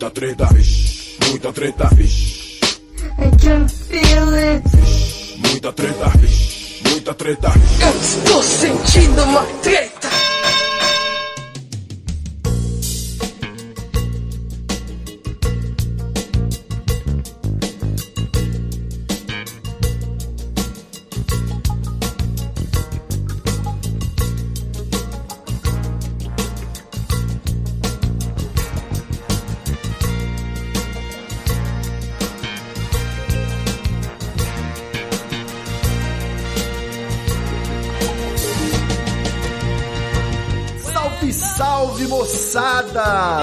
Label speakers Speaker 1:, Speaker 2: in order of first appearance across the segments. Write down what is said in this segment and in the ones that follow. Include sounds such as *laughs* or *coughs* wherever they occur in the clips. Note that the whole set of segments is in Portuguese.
Speaker 1: Muita treta, vixe, muita treta, vixe.
Speaker 2: I can feel it.
Speaker 1: Muita treta, vixe, muita treta.
Speaker 2: Eu estou sentindo uma treta.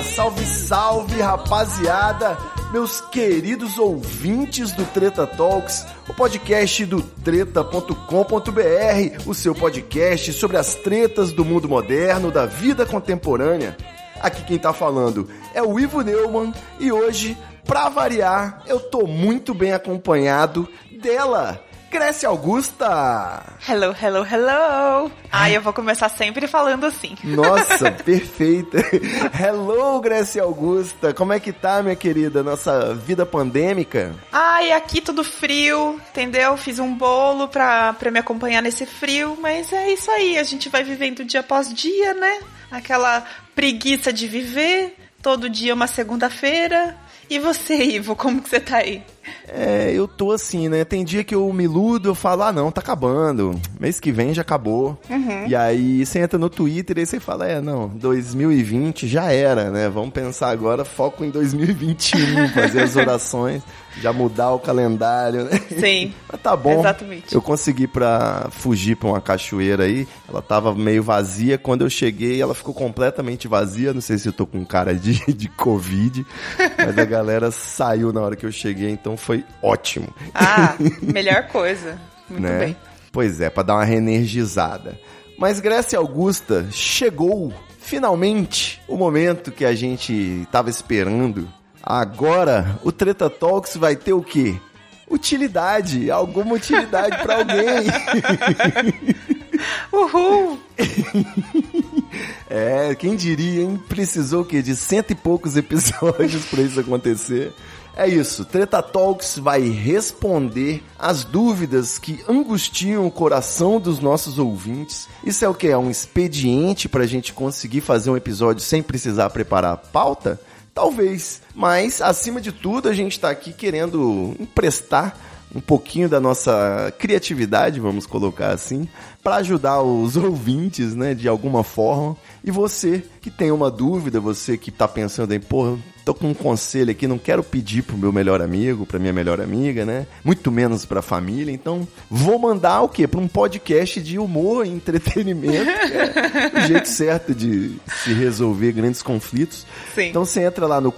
Speaker 3: Salve, salve rapaziada! Meus queridos ouvintes do Treta Talks, o podcast do treta.com.br, o seu podcast sobre as tretas do mundo moderno, da vida contemporânea. Aqui quem tá falando é o Ivo Neumann e hoje, pra variar, eu tô muito bem acompanhado dela, Grécia Augusta!
Speaker 4: Hello, hello, hello! Ai, eu vou começar sempre falando assim.
Speaker 3: Nossa, *laughs* perfeita. Hello, Grécia Augusta. Como é que tá, minha querida, nossa vida pandêmica?
Speaker 4: Ai, aqui tudo frio, entendeu? Fiz um bolo pra, pra me acompanhar nesse frio, mas é isso aí, a gente vai vivendo dia após dia, né? Aquela preguiça de viver, todo dia uma segunda-feira. E você, Ivo, como que você tá aí?
Speaker 3: É, eu tô assim, né? Tem dia que eu me iludo, eu falo, ah não, tá acabando. Mês que vem já acabou. E aí você entra no Twitter e você fala, é, não, 2020 já era, né? Vamos pensar agora, foco em 2021, *laughs* fazer as orações, já mudar o calendário, né?
Speaker 4: Sim. *laughs*
Speaker 3: Mas tá bom.
Speaker 4: Exatamente.
Speaker 3: Eu consegui pra fugir pra uma cachoeira aí. Ela tava meio vazia. Quando eu cheguei, ela ficou completamente vazia. Não sei se eu tô com cara de, de Covid. *laughs* Mas a galera saiu na hora que eu cheguei, então foi ótimo.
Speaker 4: Ah, *laughs* melhor coisa. Muito
Speaker 3: né?
Speaker 4: bem.
Speaker 3: Pois é, pra dar uma reenergizada. Mas Grécia Augusta chegou finalmente o momento que a gente tava esperando. Agora o Treta Talks vai ter o quê? Utilidade, alguma utilidade pra alguém. *laughs*
Speaker 4: Uhul! *laughs*
Speaker 3: É, quem diria, hein? Precisou o quê? De cento e poucos episódios pra isso acontecer. É isso, Treta Talks vai responder as dúvidas que angustiam o coração dos nossos ouvintes. Isso é o que? É um expediente pra gente conseguir fazer um episódio sem precisar preparar a pauta? Talvez, mas acima de tudo a gente tá aqui querendo emprestar um pouquinho da nossa criatividade, vamos colocar assim, para ajudar os *laughs* ouvintes, né, de alguma forma. E você que tem uma dúvida, você que tá pensando em, pô, tô com um conselho aqui, não quero pedir pro meu melhor amigo, pra minha melhor amiga, né? Muito menos pra família, então vou mandar o quê? Pra um podcast de humor e entretenimento, é o *laughs* jeito certo de se resolver grandes conflitos.
Speaker 4: Sim.
Speaker 3: Então você entra lá no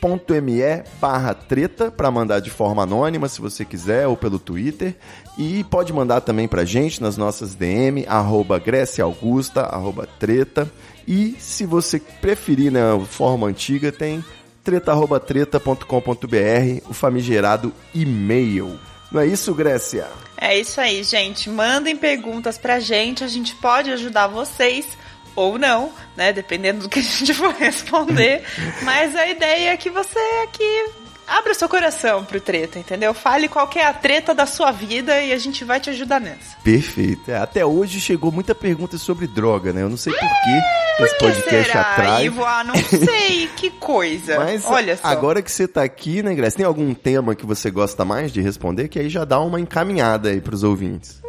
Speaker 3: curioscat.me barra treta para mandar de forma anônima, se você quiser, ou pelo Twitter. E pode mandar também pra gente nas nossas DM, arroba Grécia Augusta, arroba treta. E se você preferir na forma antiga, tem treta.treta.com.br, o famigerado e-mail. Não é isso, Grécia?
Speaker 4: É isso aí, gente. Mandem perguntas pra gente, a gente pode ajudar vocês ou não, né? Dependendo do que a gente *laughs* for responder. Mas a ideia é que você aqui abra o seu coração pro treta, entendeu? Fale qual que é a treta da sua vida e a gente vai te ajudar nessa.
Speaker 3: Perfeito. É, até hoje chegou muita pergunta sobre droga, né? Eu não sei por que esse podcast
Speaker 4: será,
Speaker 3: atrai.
Speaker 4: Ivo? Ah, não *laughs* sei, que coisa.
Speaker 3: Mas
Speaker 4: Olha só.
Speaker 3: agora que você tá aqui, né, Grécia, tem algum tema que você gosta mais de responder? Que aí já dá uma encaminhada aí pros ouvintes.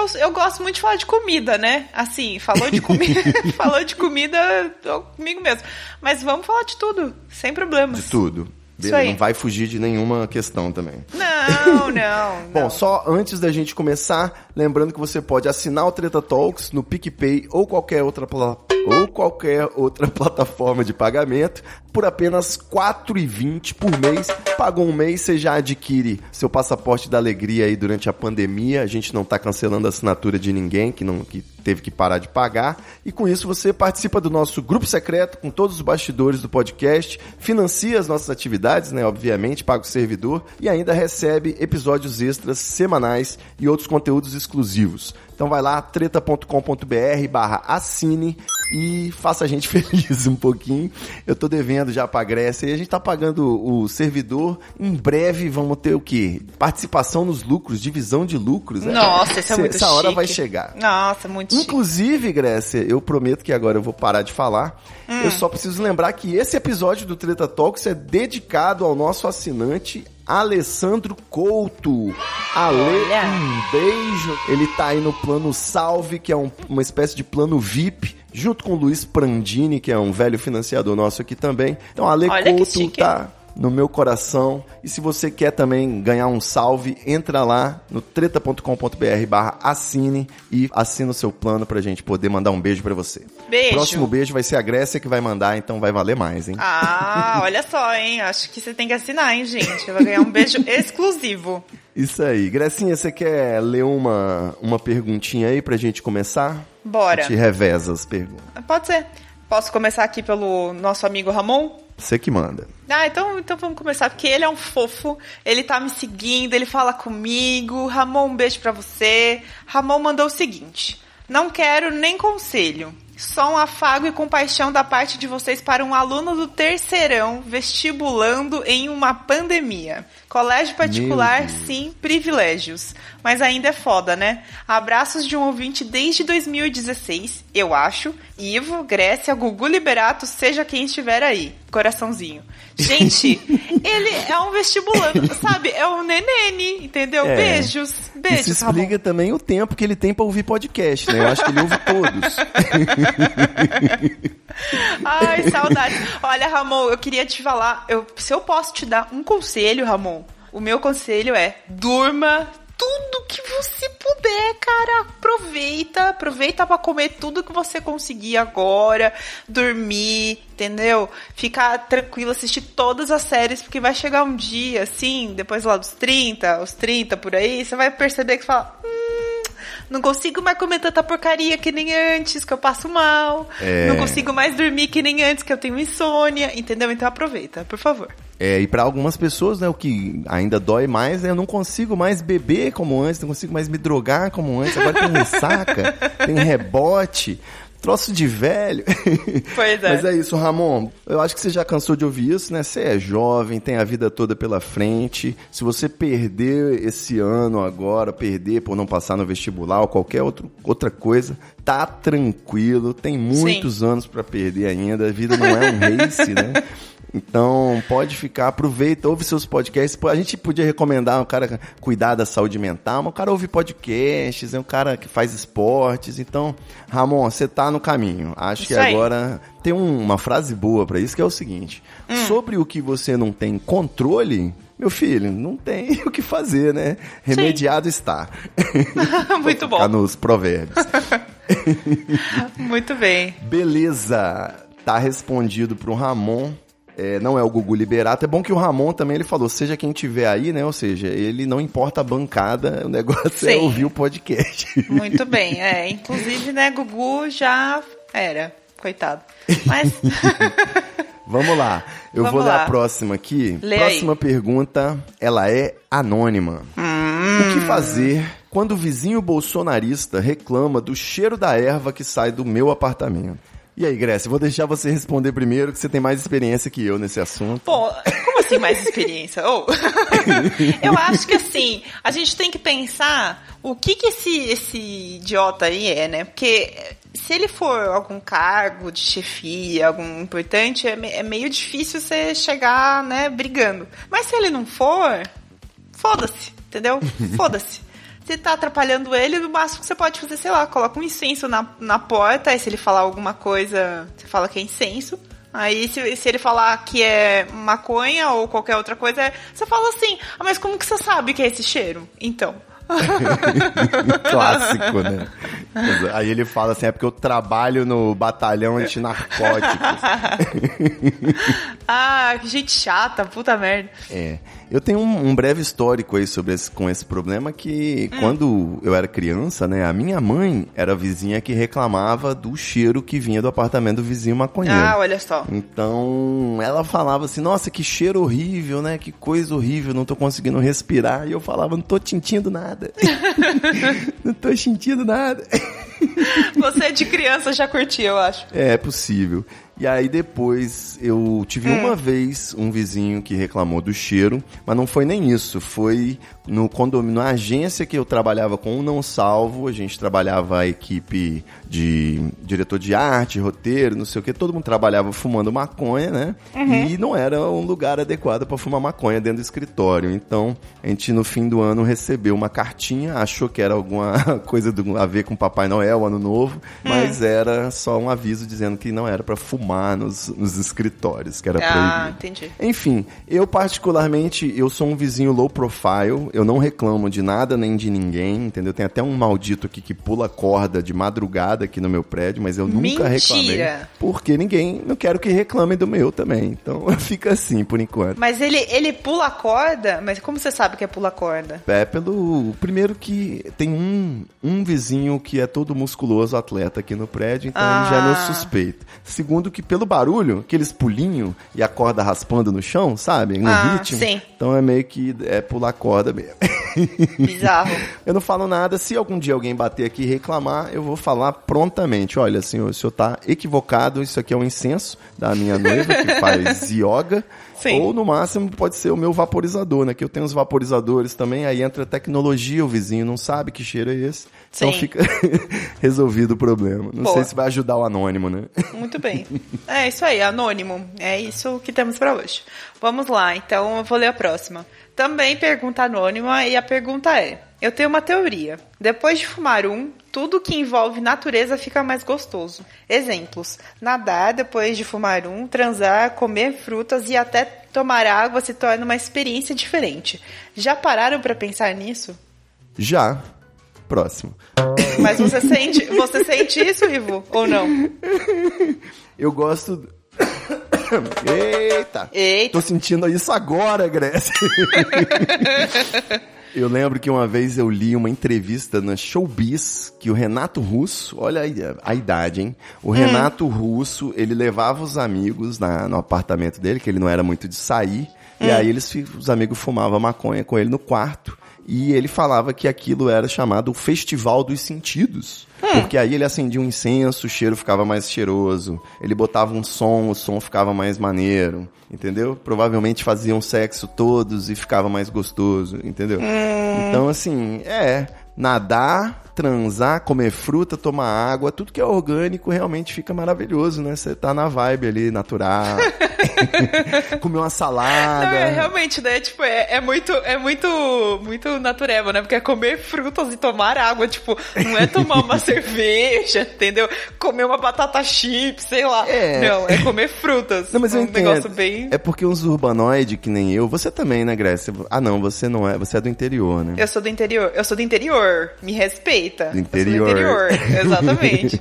Speaker 4: Eu, eu gosto muito de falar de comida, né? Assim, falou de comida, *laughs* *laughs* falou de comida, tô comigo mesmo. Mas vamos falar de tudo, sem problemas.
Speaker 3: De tudo.
Speaker 4: Aí.
Speaker 3: Não vai fugir de nenhuma questão também.
Speaker 4: Não, *laughs* não.
Speaker 3: Bom,
Speaker 4: não.
Speaker 3: só antes da gente começar, lembrando que você pode assinar o Treta Talks no PicPay ou qualquer outra pla- ou qualquer outra *laughs* plataforma de pagamento por apenas R$ 4,20 por mês. Pagou um mês, você já adquire seu passaporte da alegria aí durante a pandemia. A gente não tá cancelando a assinatura de ninguém que não que teve que parar de pagar. E com isso você participa do nosso grupo secreto com todos os bastidores do podcast, financia as nossas atividades, né, obviamente, paga o servidor e ainda recebe episódios extras semanais e outros conteúdos exclusivos. Então vai lá, treta.com.br barra assine e faça a gente *laughs* feliz um pouquinho. Eu tô devendo já pra Grécia e a gente tá pagando o servidor. Em breve vamos ter o quê? Participação nos lucros, divisão de lucros. né?
Speaker 4: Nossa, isso é muito
Speaker 3: Essa hora
Speaker 4: chique.
Speaker 3: vai chegar.
Speaker 4: Nossa, muito chique.
Speaker 3: Inclusive, Grécia, eu prometo que agora eu vou parar de falar.
Speaker 4: Hum.
Speaker 3: Eu só preciso lembrar que esse episódio do Treta Talks é dedicado ao nosso assinante Alessandro Couto. Ale, um beijo. Ele tá aí no plano Salve, que é um- uma espécie de plano VIP. Junto com o Luiz Prandini, que é um velho financiador nosso aqui também. Então, Ale
Speaker 4: Olha
Speaker 3: Couto tá no meu coração. E se você quer também ganhar um salve, entra lá no treta.com.br barra assine e assina o seu plano pra gente poder mandar um beijo pra você.
Speaker 4: Beijo.
Speaker 3: Próximo beijo vai ser a Grécia que vai mandar, então vai valer mais, hein?
Speaker 4: Ah, *laughs* olha só, hein? Acho que você tem que assinar, hein, gente? Vai ganhar um beijo *laughs* exclusivo.
Speaker 3: Isso aí. Grecinha, você quer ler uma, uma perguntinha aí pra gente começar?
Speaker 4: Bora.
Speaker 3: Te reveza as perguntas.
Speaker 4: Pode ser. Posso começar aqui pelo nosso amigo Ramon?
Speaker 3: Você que manda.
Speaker 4: Ah, então, então vamos começar, porque ele é um fofo, ele tá me seguindo, ele fala comigo. Ramon, um beijo pra você. Ramon mandou o seguinte: Não quero nem conselho. Só um afago e compaixão da parte de vocês para um aluno do terceirão vestibulando em uma pandemia. Colégio particular, sim, privilégios. Mas ainda é foda, né? Abraços de um ouvinte desde 2016, eu acho. Ivo, Grécia, Gugu Liberato, seja quem estiver aí. Coraçãozinho. Gente, *laughs* ele é um vestibulando, sabe? É um nenene, entendeu?
Speaker 3: É.
Speaker 4: Beijos, beijos,
Speaker 3: Isso
Speaker 4: Ramon.
Speaker 3: explica também o tempo que ele tem pra ouvir podcast, né? Eu acho que ele ouve todos. *laughs*
Speaker 4: Ai, saudade. Olha, Ramon, eu queria te falar, eu, se eu posso te dar um conselho, Ramon, o meu conselho é durma tudo que você puder, cara. Aproveita, aproveita pra comer tudo que você conseguir agora, dormir, entendeu? Ficar tranquilo, assistir todas as séries, porque vai chegar um dia, assim, depois lá dos 30, os 30 por aí, você vai perceber que você fala, hum, não consigo mais comer tanta porcaria que nem antes, que eu passo mal.
Speaker 3: É.
Speaker 4: Não consigo mais dormir que nem antes, que eu tenho insônia, entendeu? Então aproveita, por favor.
Speaker 3: É, e pra algumas pessoas, né, o que ainda dói mais é eu não consigo mais beber como antes, não consigo mais me drogar como antes, agora tem ressaca, *laughs* tem rebote, troço de velho. *laughs*
Speaker 4: Pois é.
Speaker 3: Mas é isso, Ramon. Eu acho que você já cansou de ouvir isso, né? Você é jovem, tem a vida toda pela frente. Se você perder esse ano agora, perder por não passar no vestibular ou qualquer outro, outra coisa, tá tranquilo. Tem muitos anos pra perder ainda. A vida não é um race, né? *laughs* Então, pode ficar, aproveita, ouve seus podcasts. A gente podia recomendar o cara cuidar da saúde mental, mas o cara ouve podcasts, é um cara que faz esportes. Então, Ramon, você tá no caminho. Acho que
Speaker 4: Isso aí.
Speaker 3: agora tem um- uma frase boa pra isso, que é o seguinte:
Speaker 4: Hum.
Speaker 3: sobre o que você não tem controle, meu filho, não tem *laughs* o que fazer, né? Remediado está. *laughs*
Speaker 4: Muito bom.
Speaker 3: nos provérbios. *laughs*
Speaker 4: Muito bem.
Speaker 3: Beleza, tá respondido pro Ramon. É, não é o Gugu Liberato. É bom que o Ramon também ele falou, seja quem tiver aí, né? Ou seja, ele não importa a bancada, o negócio é
Speaker 4: Sim.
Speaker 3: ouvir o podcast. *laughs*
Speaker 4: Muito bem. É, inclusive, né, Gugu já era. Coitado. Mas. *laughs*
Speaker 3: Vamos lá. Eu
Speaker 4: Vamos
Speaker 3: vou ler
Speaker 4: lá.
Speaker 3: a próxima aqui.
Speaker 4: Lê
Speaker 3: próxima pergunta, ela é anônima.
Speaker 4: Hum.
Speaker 3: O que fazer quando o vizinho bolsonarista reclama do cheiro da erva que sai do meu apartamento? E aí, Grécia, vou deixar você responder primeiro, que você tem mais experiência que eu nesse assunto.
Speaker 4: Pô, como assim mais experiência? Ô, *laughs* eu acho que assim, a gente tem que pensar o que que esse, esse idiota aí é, né? Porque se ele for algum cargo de chefia, algum importante, é, me- é meio difícil você chegar, né, brigando. Mas se ele não for, foda-se, entendeu? Foda-se. Se tá atrapalhando ele, o máximo que você pode fazer, sei lá, coloca um incenso na, na porta, aí se ele falar alguma coisa, você fala que é incenso. Aí se, se ele falar que é maconha ou qualquer outra coisa, você fala assim, ah, mas como que você sabe que é esse cheiro? Então. *laughs*
Speaker 3: Clássico, né? Aí ele fala assim, é porque eu trabalho no batalhão antinarcóticos. *laughs*
Speaker 4: ah, que gente chata, puta merda.
Speaker 3: É. Eu tenho um, um breve histórico aí sobre esse, com esse problema que
Speaker 4: Hum.
Speaker 3: quando eu era criança, né, a minha mãe era a vizinha que reclamava do cheiro que vinha do apartamento do vizinho maconheiro.
Speaker 4: Ah, olha só.
Speaker 3: Então, ela falava assim, nossa, que cheiro horrível, né? Que coisa horrível, não tô conseguindo respirar. E eu falava, não tô sentindo nada. *laughs* não tô sentindo nada.
Speaker 4: Você de criança já curtia, eu acho.
Speaker 3: É, é possível. E aí depois eu tive
Speaker 4: Hum.
Speaker 3: uma vez um vizinho que reclamou do cheiro, mas não foi nem isso, foi no condomínio, na agência que eu trabalhava com o Não Salvo, a gente trabalhava a equipe de diretor de arte, roteiro, não sei o que, todo mundo trabalhava fumando maconha, né?
Speaker 4: Uhum.
Speaker 3: E não era um lugar adequado para fumar maconha dentro do escritório. Então, a gente no fim do ano recebeu uma cartinha, achou que era alguma *laughs* coisa a ver com Papai Noel, Ano Novo,
Speaker 4: Hum.
Speaker 3: mas era só um aviso dizendo que não era para fumar nos, nos escritórios, que era
Speaker 4: Ah,
Speaker 3: proibido.
Speaker 4: entendi.
Speaker 3: Enfim, eu particularmente, eu sou um vizinho low profile, eu não reclamo de nada nem de ninguém, entendeu? Tem até um maldito aqui que pula corda de madrugada aqui no meu prédio, mas eu nunca reclamei.
Speaker 4: Mentira!
Speaker 3: Porque ninguém, não quero que reclamem do meu também. Então *laughs* fica assim por enquanto.
Speaker 4: Mas ele, ele pula corda? Mas como você sabe que é pula corda?
Speaker 3: É pelo. Primeiro que tem um, um vizinho que é todo musculoso atleta aqui no prédio, então ele já é meu
Speaker 4: Ah.
Speaker 3: suspeito. Segundo que pelo barulho, aqueles pulinhos e a corda raspando no chão, sabe? No
Speaker 4: Ah,
Speaker 3: ritmo.
Speaker 4: sim.
Speaker 3: Então é meio que é pular corda mesmo. *laughs*
Speaker 4: Bizarro.
Speaker 3: Eu não falo nada. Se algum dia alguém bater aqui e reclamar, eu vou falar prontamente. Olha, senhor, o senhor tá equivocado. Isso aqui é um incenso da minha noiva que faz *laughs* yoga.
Speaker 4: Sim.
Speaker 3: Ou no máximo pode ser o meu vaporizador, né? Que eu tenho os vaporizadores também. Aí entra a tecnologia, o vizinho não sabe que cheiro é esse. Então
Speaker 4: Sim.
Speaker 3: fica *laughs* resolvido o problema. Não
Speaker 4: Boa.
Speaker 3: sei se vai ajudar o anônimo, né?
Speaker 4: Muito bem. *laughs* É isso aí, anônimo. É isso que temos pra hoje. Vamos lá, então eu vou ler a próxima. Também pergunta anônima e a pergunta é: Eu tenho uma teoria. Depois de fumar um, tudo que envolve natureza fica mais gostoso. Exemplos: nadar depois de fumar um, transar, comer frutas e até tomar água se torna uma experiência diferente. Já pararam pra pensar nisso?
Speaker 3: Já. Próximo.
Speaker 4: Mas você sente, você sente isso, Ivo, ou não?
Speaker 3: Eu gosto. *coughs* Eita!
Speaker 4: Eita.
Speaker 3: Tô sentindo isso agora, Grécia. *laughs* Eu lembro que uma vez eu li uma entrevista na Showbiz que o Renato Russo, olha aí a idade, hein? O Renato Russo, ele levava os amigos na- no apartamento dele, que ele não era muito de sair, e aí eles, os amigos fumavam maconha com ele no quarto. E ele falava que aquilo era chamado o Festival dos Sentidos. Porque aí ele acendia um incenso, o cheiro ficava mais cheiroso. Ele botava um som, o som ficava mais maneiro. Entendeu? Provavelmente faziam sexo todos e ficava mais gostoso. Entendeu? Então, assim, é. Nadar, transar, comer fruta, tomar água, tudo que é orgânico realmente fica maravilhoso, né? Você tá na vibe ali, natural. *laughs* comer uma salada.
Speaker 4: Não, é realmente, né? Tipo, é, é muito, é muito, muito natureba, né? Porque é comer frutas e tomar água, tipo, não é tomar uma *laughs* cerveja, entendeu? Comer uma batata chip, sei lá.
Speaker 3: É.
Speaker 4: Não, é comer frutas.
Speaker 3: Não, mas eu
Speaker 4: um
Speaker 3: entendo.
Speaker 4: negócio bem.
Speaker 3: É porque uns urbanoide que nem eu, você também, né, Grécia? Ah, não, você não é, você é do interior, né?
Speaker 4: Eu sou do interior, eu sou do interior, me respeita.
Speaker 3: Do
Speaker 4: Eu
Speaker 3: interior.
Speaker 4: do interior, *laughs* exatamente.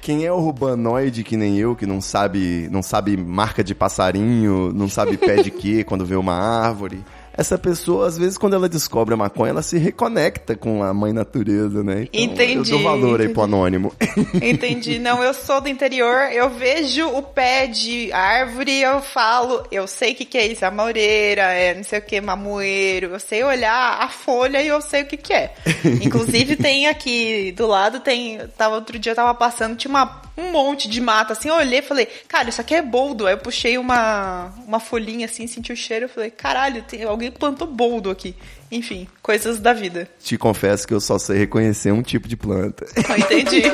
Speaker 3: Quem é urbanoide que nem eu, que não sabe, não sabe marca de passarinho, não sabe pé de quê quando vê uma árvore, essa pessoa, às vezes, quando ela descobre a maconha, ela se reconecta com a mãe natureza, né? Então,
Speaker 4: Entendi,
Speaker 3: Eu dou valor aí
Speaker 4: entendi.
Speaker 3: pro anônimo. *laughs*
Speaker 4: Entendi. Não, eu sou do interior, eu vejo o pé de árvore, eu falo, eu sei o que, que é isso, é maureira, é não sei o que, mamoeiro, eu sei olhar a folha e eu sei o que, que é. *laughs* Inclusive tem aqui do lado, tem, tava outro dia eu tava passando, tinha uma, um monte de mata, assim, eu olhei e falei, cara, isso aqui é boldo. Aí eu puxei uma, uma folhinha assim, senti o cheiro, eu falei, caralho, tem, alguém plantou boldo aqui. Enfim, coisas da vida.
Speaker 3: Te confesso que eu só sei reconhecer um tipo de planta. *laughs*
Speaker 4: Ah, Entendi. *laughs*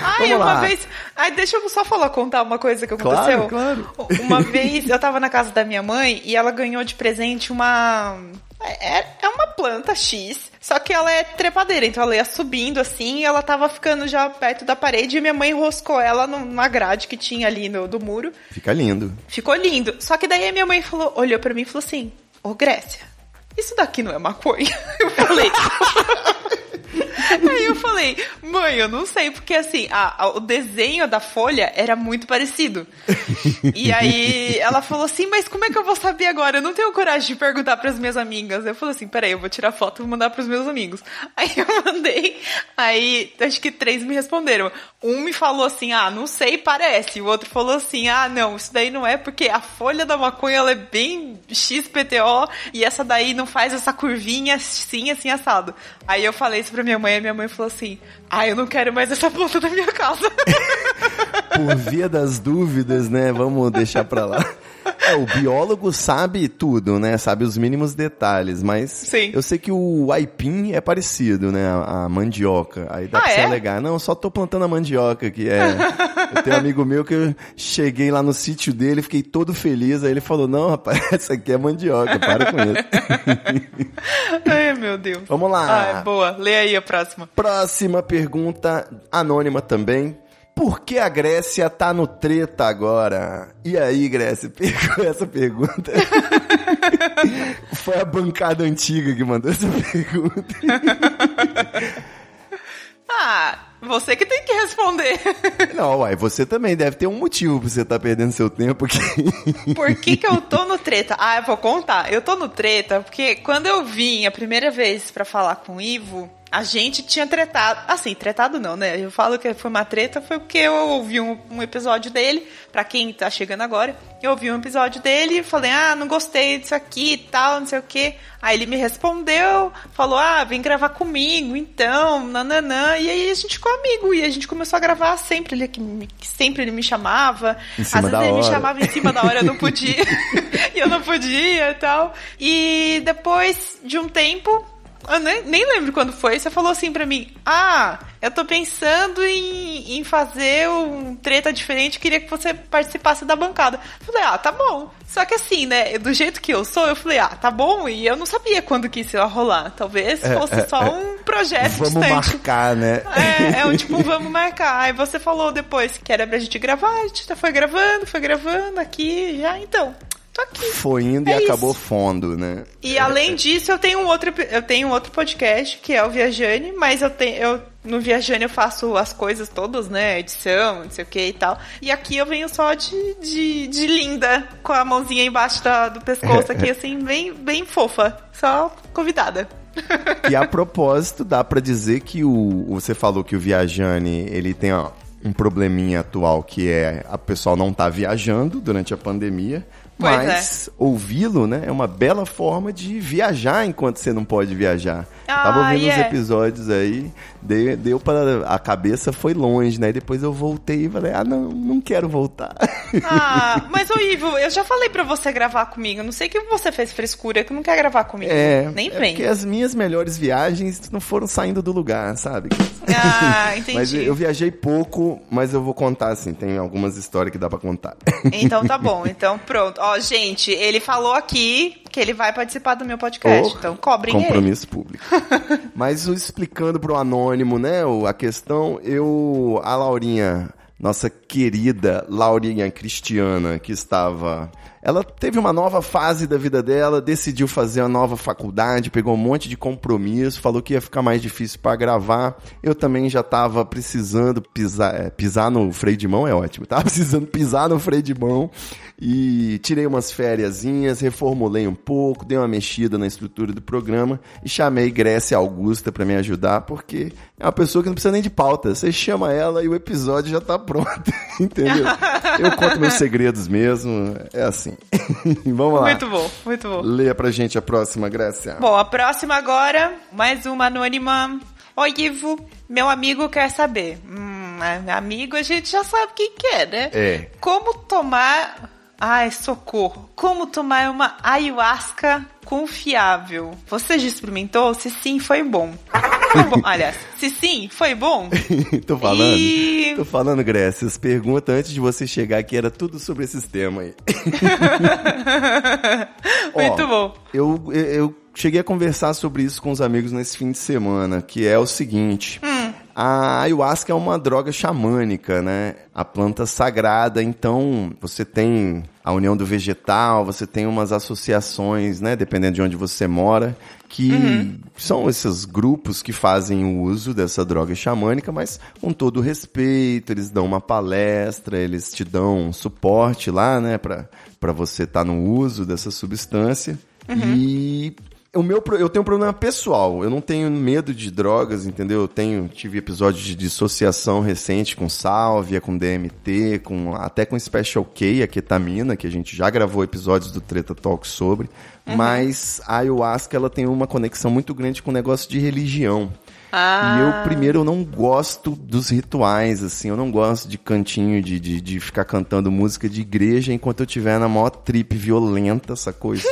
Speaker 4: Ai,
Speaker 3: Vamos
Speaker 4: uma
Speaker 3: lá.
Speaker 4: vez. Ai, deixa eu só falar, contar uma coisa que aconteceu.
Speaker 3: Claro,
Speaker 4: Uma vez eu tava na casa da minha mãe e ela ganhou de presente uma. É, é uma planta X, só que ela é trepadeira, então ela ia subindo assim e ela tava ficando já perto da parede e minha mãe enroscou ela numa grade que tinha ali no, do muro.
Speaker 3: Fica lindo.
Speaker 4: Ficou lindo. Só que daí a minha mãe falou, olhou pra mim e falou assim: Ô Grécia, isso daqui não é maconha? *laughs* Eu falei. *laughs* *laughs* Aí eu falei, mãe, eu não sei, porque assim, a- a- o desenho da folha era muito parecido. E aí ela falou assim, mas como é que eu vou saber agora? Eu não tenho coragem de perguntar pras minhas amigas. Eu falei assim, peraí, eu vou tirar foto e vou mandar pros meus amigos. *laughs* Aí eu mandei, aí acho que três me responderam. Um me falou assim, ah, não sei, parece. O outro falou assim, ah, não, isso daí não é porque a folha da maconha ela é bem XPTO e essa daí não faz essa curvinha assim, assim, assado. Aí eu falei isso pra minha mãe minha mãe falou assim: Ah, eu não quero mais essa planta na minha casa. *laughs*
Speaker 3: Por via das dúvidas, né? Vamos deixar pra lá. É, o biólogo sabe tudo, né? Sabe os mínimos detalhes, mas
Speaker 4: Sim.
Speaker 3: eu sei que o aipim é parecido, né? A, a mandioca. Aí dá
Speaker 4: Ah,
Speaker 3: pra você
Speaker 4: é?
Speaker 3: alegar. Não, só tô plantando a mandioca aqui. É. *laughs* Eu tenho um amigo meu que eu cheguei lá no sítio dele, fiquei todo feliz. Aí ele falou: Não, rapaz, *laughs* essa aqui é mandioca, para com isso. *laughs*
Speaker 4: Ai, meu Deus.
Speaker 3: Vamos lá.
Speaker 4: Ai, boa. Lê aí a próxima.
Speaker 3: Próxima pergunta, anônima também. Por que a Grécia tá no treta agora? E aí, Grécia, *laughs* pegou essa pergunta? Foi a bancada antiga que mandou essa pergunta.
Speaker 4: Ah, você que tem que responder. *laughs*
Speaker 3: Não, uai, você também deve ter um motivo pra você estar perdendo seu tempo aqui.
Speaker 4: Por que, que eu tô no treta? Ah, eu vou contar. Eu tô no treta porque quando eu vim a primeira vez pra falar com o Ivo, a gente tinha tretado. Assim, tretado não, né? Eu falo que foi uma treta, foi porque eu ouvi um, um episódio dele. Pra quem tá chegando agora, eu ouvi um episódio dele e falei, ah, não gostei disso aqui e tal, não sei o quê. Aí ele me respondeu, falou, ah, vem gravar comigo, então, nananã. E aí a gente ficou amigo e a gente começou a gravar sempre. Ele, me- sempre ele me chamava.
Speaker 3: Em cima
Speaker 4: Às vezes
Speaker 3: da
Speaker 4: ele me
Speaker 3: hora.
Speaker 4: chamava em cima da hora, eu não podia. e *laughs* *laughs* eu não podia e tal. E depois de um tempo, eu nem, nem lembro quando foi, você falou assim pra mim: Ah, eu tô pensando em, em fazer um treta diferente, queria que você participasse da bancada. Eu falei, ah, tá bom. Só que assim, né, do jeito que eu sou, eu falei, ah, tá bom, e eu não sabia quando que isso ia rolar. Talvez fosse só um projeto
Speaker 3: Vamos
Speaker 4: distante.
Speaker 3: marcar, né?
Speaker 4: É, é um tipo, *laughs* vamos marcar. Aí você falou depois que era pra gente gravar, a gente já foi gravando, foi gravando aqui, já então. Tô aqui.
Speaker 3: Foi indo
Speaker 4: É
Speaker 3: e acabou
Speaker 4: isso.
Speaker 3: fundo, né?
Speaker 4: E além disso, eu tenho um outro, eu tenho um outro podcast que é o Viajane, mas eu tenho, eu no Viajane eu faço as coisas todas, né? Edição, não sei o que e tal. E aqui eu venho só de, de, de linda, com a mãozinha embaixo da- do pescoço aqui, *laughs* assim, bem, bem fofa. Só convidada.
Speaker 3: E a *laughs* propósito, dá pra dizer que o você falou que o Viajane, ele tem ó, um probleminha atual que é a pessoal não tá viajando durante a pandemia,
Speaker 4: Pois
Speaker 3: mas ouvi-lo, né, é uma bela forma de viajar enquanto você não pode viajar.
Speaker 4: Ah,
Speaker 3: Tava ouvindo
Speaker 4: e
Speaker 3: uns
Speaker 4: é.
Speaker 3: episódios aí, deu, deu para a cabeça foi longe, né? E depois eu voltei e falei: "Ah, não, não quero voltar".
Speaker 4: Ah, *laughs* mas ô Ivo, eu já falei pra você gravar comigo. Não sei que você fez frescura que não quer gravar comigo.
Speaker 3: É,
Speaker 4: Nem
Speaker 3: é
Speaker 4: vem.
Speaker 3: porque as minhas melhores viagens não foram saindo do lugar, sabe?
Speaker 4: Ah, *laughs* entendi.
Speaker 3: Mas eu viajei pouco, mas eu vou contar, assim, tem algumas histórias que dá pra contar.
Speaker 4: Então tá *laughs* bom, então pronto. Ó, gente, ele falou aqui que ele vai participar do meu podcast.
Speaker 3: Oh,
Speaker 4: então cobrem ele.
Speaker 3: Compromisso público. *laughs* mas o- explicando pro anônimo, né, a questão, eu, a Laurinha, nossa querida Laurinha Cristiana, que estava... Ela teve uma nova fase da vida dela, decidiu fazer uma nova faculdade, pegou um monte de compromisso, falou que ia ficar mais difícil para gravar. Eu também já tava precisando pisar, é, pisar no freio de mão é ótimo. Tava *laughs* precisando pisar no freio de mão e tirei umas fériasinhas, reformulei um pouco, dei uma mexida na estrutura do programa e chamei Grécia Augusta para me ajudar, porque é uma pessoa que não precisa nem de pauta. Você chama ela e o episódio já tá pronto, *laughs* entendeu? Eu conto meus segredos mesmo, é assim. *laughs* Vamos lá.
Speaker 4: Muito bom, muito bom.
Speaker 3: Leia pra gente a próxima, Grécia.
Speaker 4: Bom, a próxima agora, mais uma anônima. Oi, Ivo, meu amigo quer saber. Hum, amigo a gente já sabe quem que é, né?
Speaker 3: É.
Speaker 4: Como tomar... Ai, socorro. Como tomar uma ayahuasca confiável? Você já experimentou? Se sim, foi bom. Foi bom. *laughs* Aliás, se sim, foi bom. *laughs*
Speaker 3: Tô falando.
Speaker 4: E-
Speaker 3: Tô falando, Grécia. As perguntas antes de você chegar aqui era tudo sobre esses temas aí. *laughs*
Speaker 4: Muito
Speaker 3: Ó,
Speaker 4: bom.
Speaker 3: Eu, eu, eu cheguei a conversar sobre isso com os amigos nesse fim de semana, que é o seguinte.
Speaker 4: Hum.
Speaker 3: A ayahuasca é uma droga xamânica, né? A planta sagrada, então você tem a união do vegetal, você tem umas associações, né? Dependendo de onde você mora, que
Speaker 4: Uhum.
Speaker 3: são esses grupos que fazem o uso dessa droga xamânica, mas com todo respeito, eles dão uma palestra, eles te dão um suporte lá, né? Pra você estar no uso dessa substância. E o meu, eu tenho um problema pessoal. Eu não tenho medo de drogas, entendeu? Eu tenho, tive episódios de dissociação recente com sálvia, com DMT, com até com Special K, a ketamina, que a gente já gravou episódios do Treta Talk sobre. Mas a ayahuasca ela tem uma conexão muito grande com o negócio de religião.
Speaker 4: Ah.
Speaker 3: E eu, primeiro, eu não gosto dos rituais, assim. Eu não gosto de cantinho, de, de, de ficar cantando música de igreja enquanto eu tiver na maior trip violenta, sacou? Isso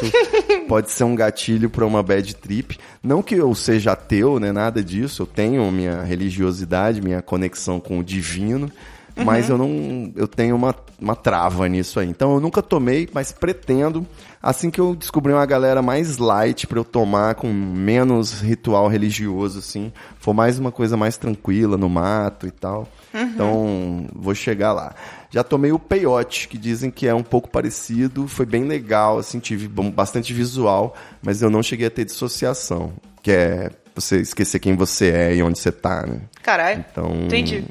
Speaker 3: pode ser um gatilho pra uma bad trip. Não que eu seja ateu, né? Nada disso. Eu tenho minha religiosidade, minha conexão com o divino. Mas eu não. Eu tenho uma, uma trava nisso aí. Então eu nunca tomei, mas pretendo. Assim que eu descobrir uma galera mais light pra eu tomar, com menos ritual religioso, assim. For mais uma coisa mais tranquila, no mato e tal. Então, vou chegar lá. Já tomei o peyote, que dizem que é um pouco parecido. Foi bem legal, assim, tive bastante visual, mas eu não cheguei a ter dissociação. Que é você esquecer quem você é e onde você tá, né?
Speaker 4: Caralho.
Speaker 3: Então.
Speaker 4: Entendi.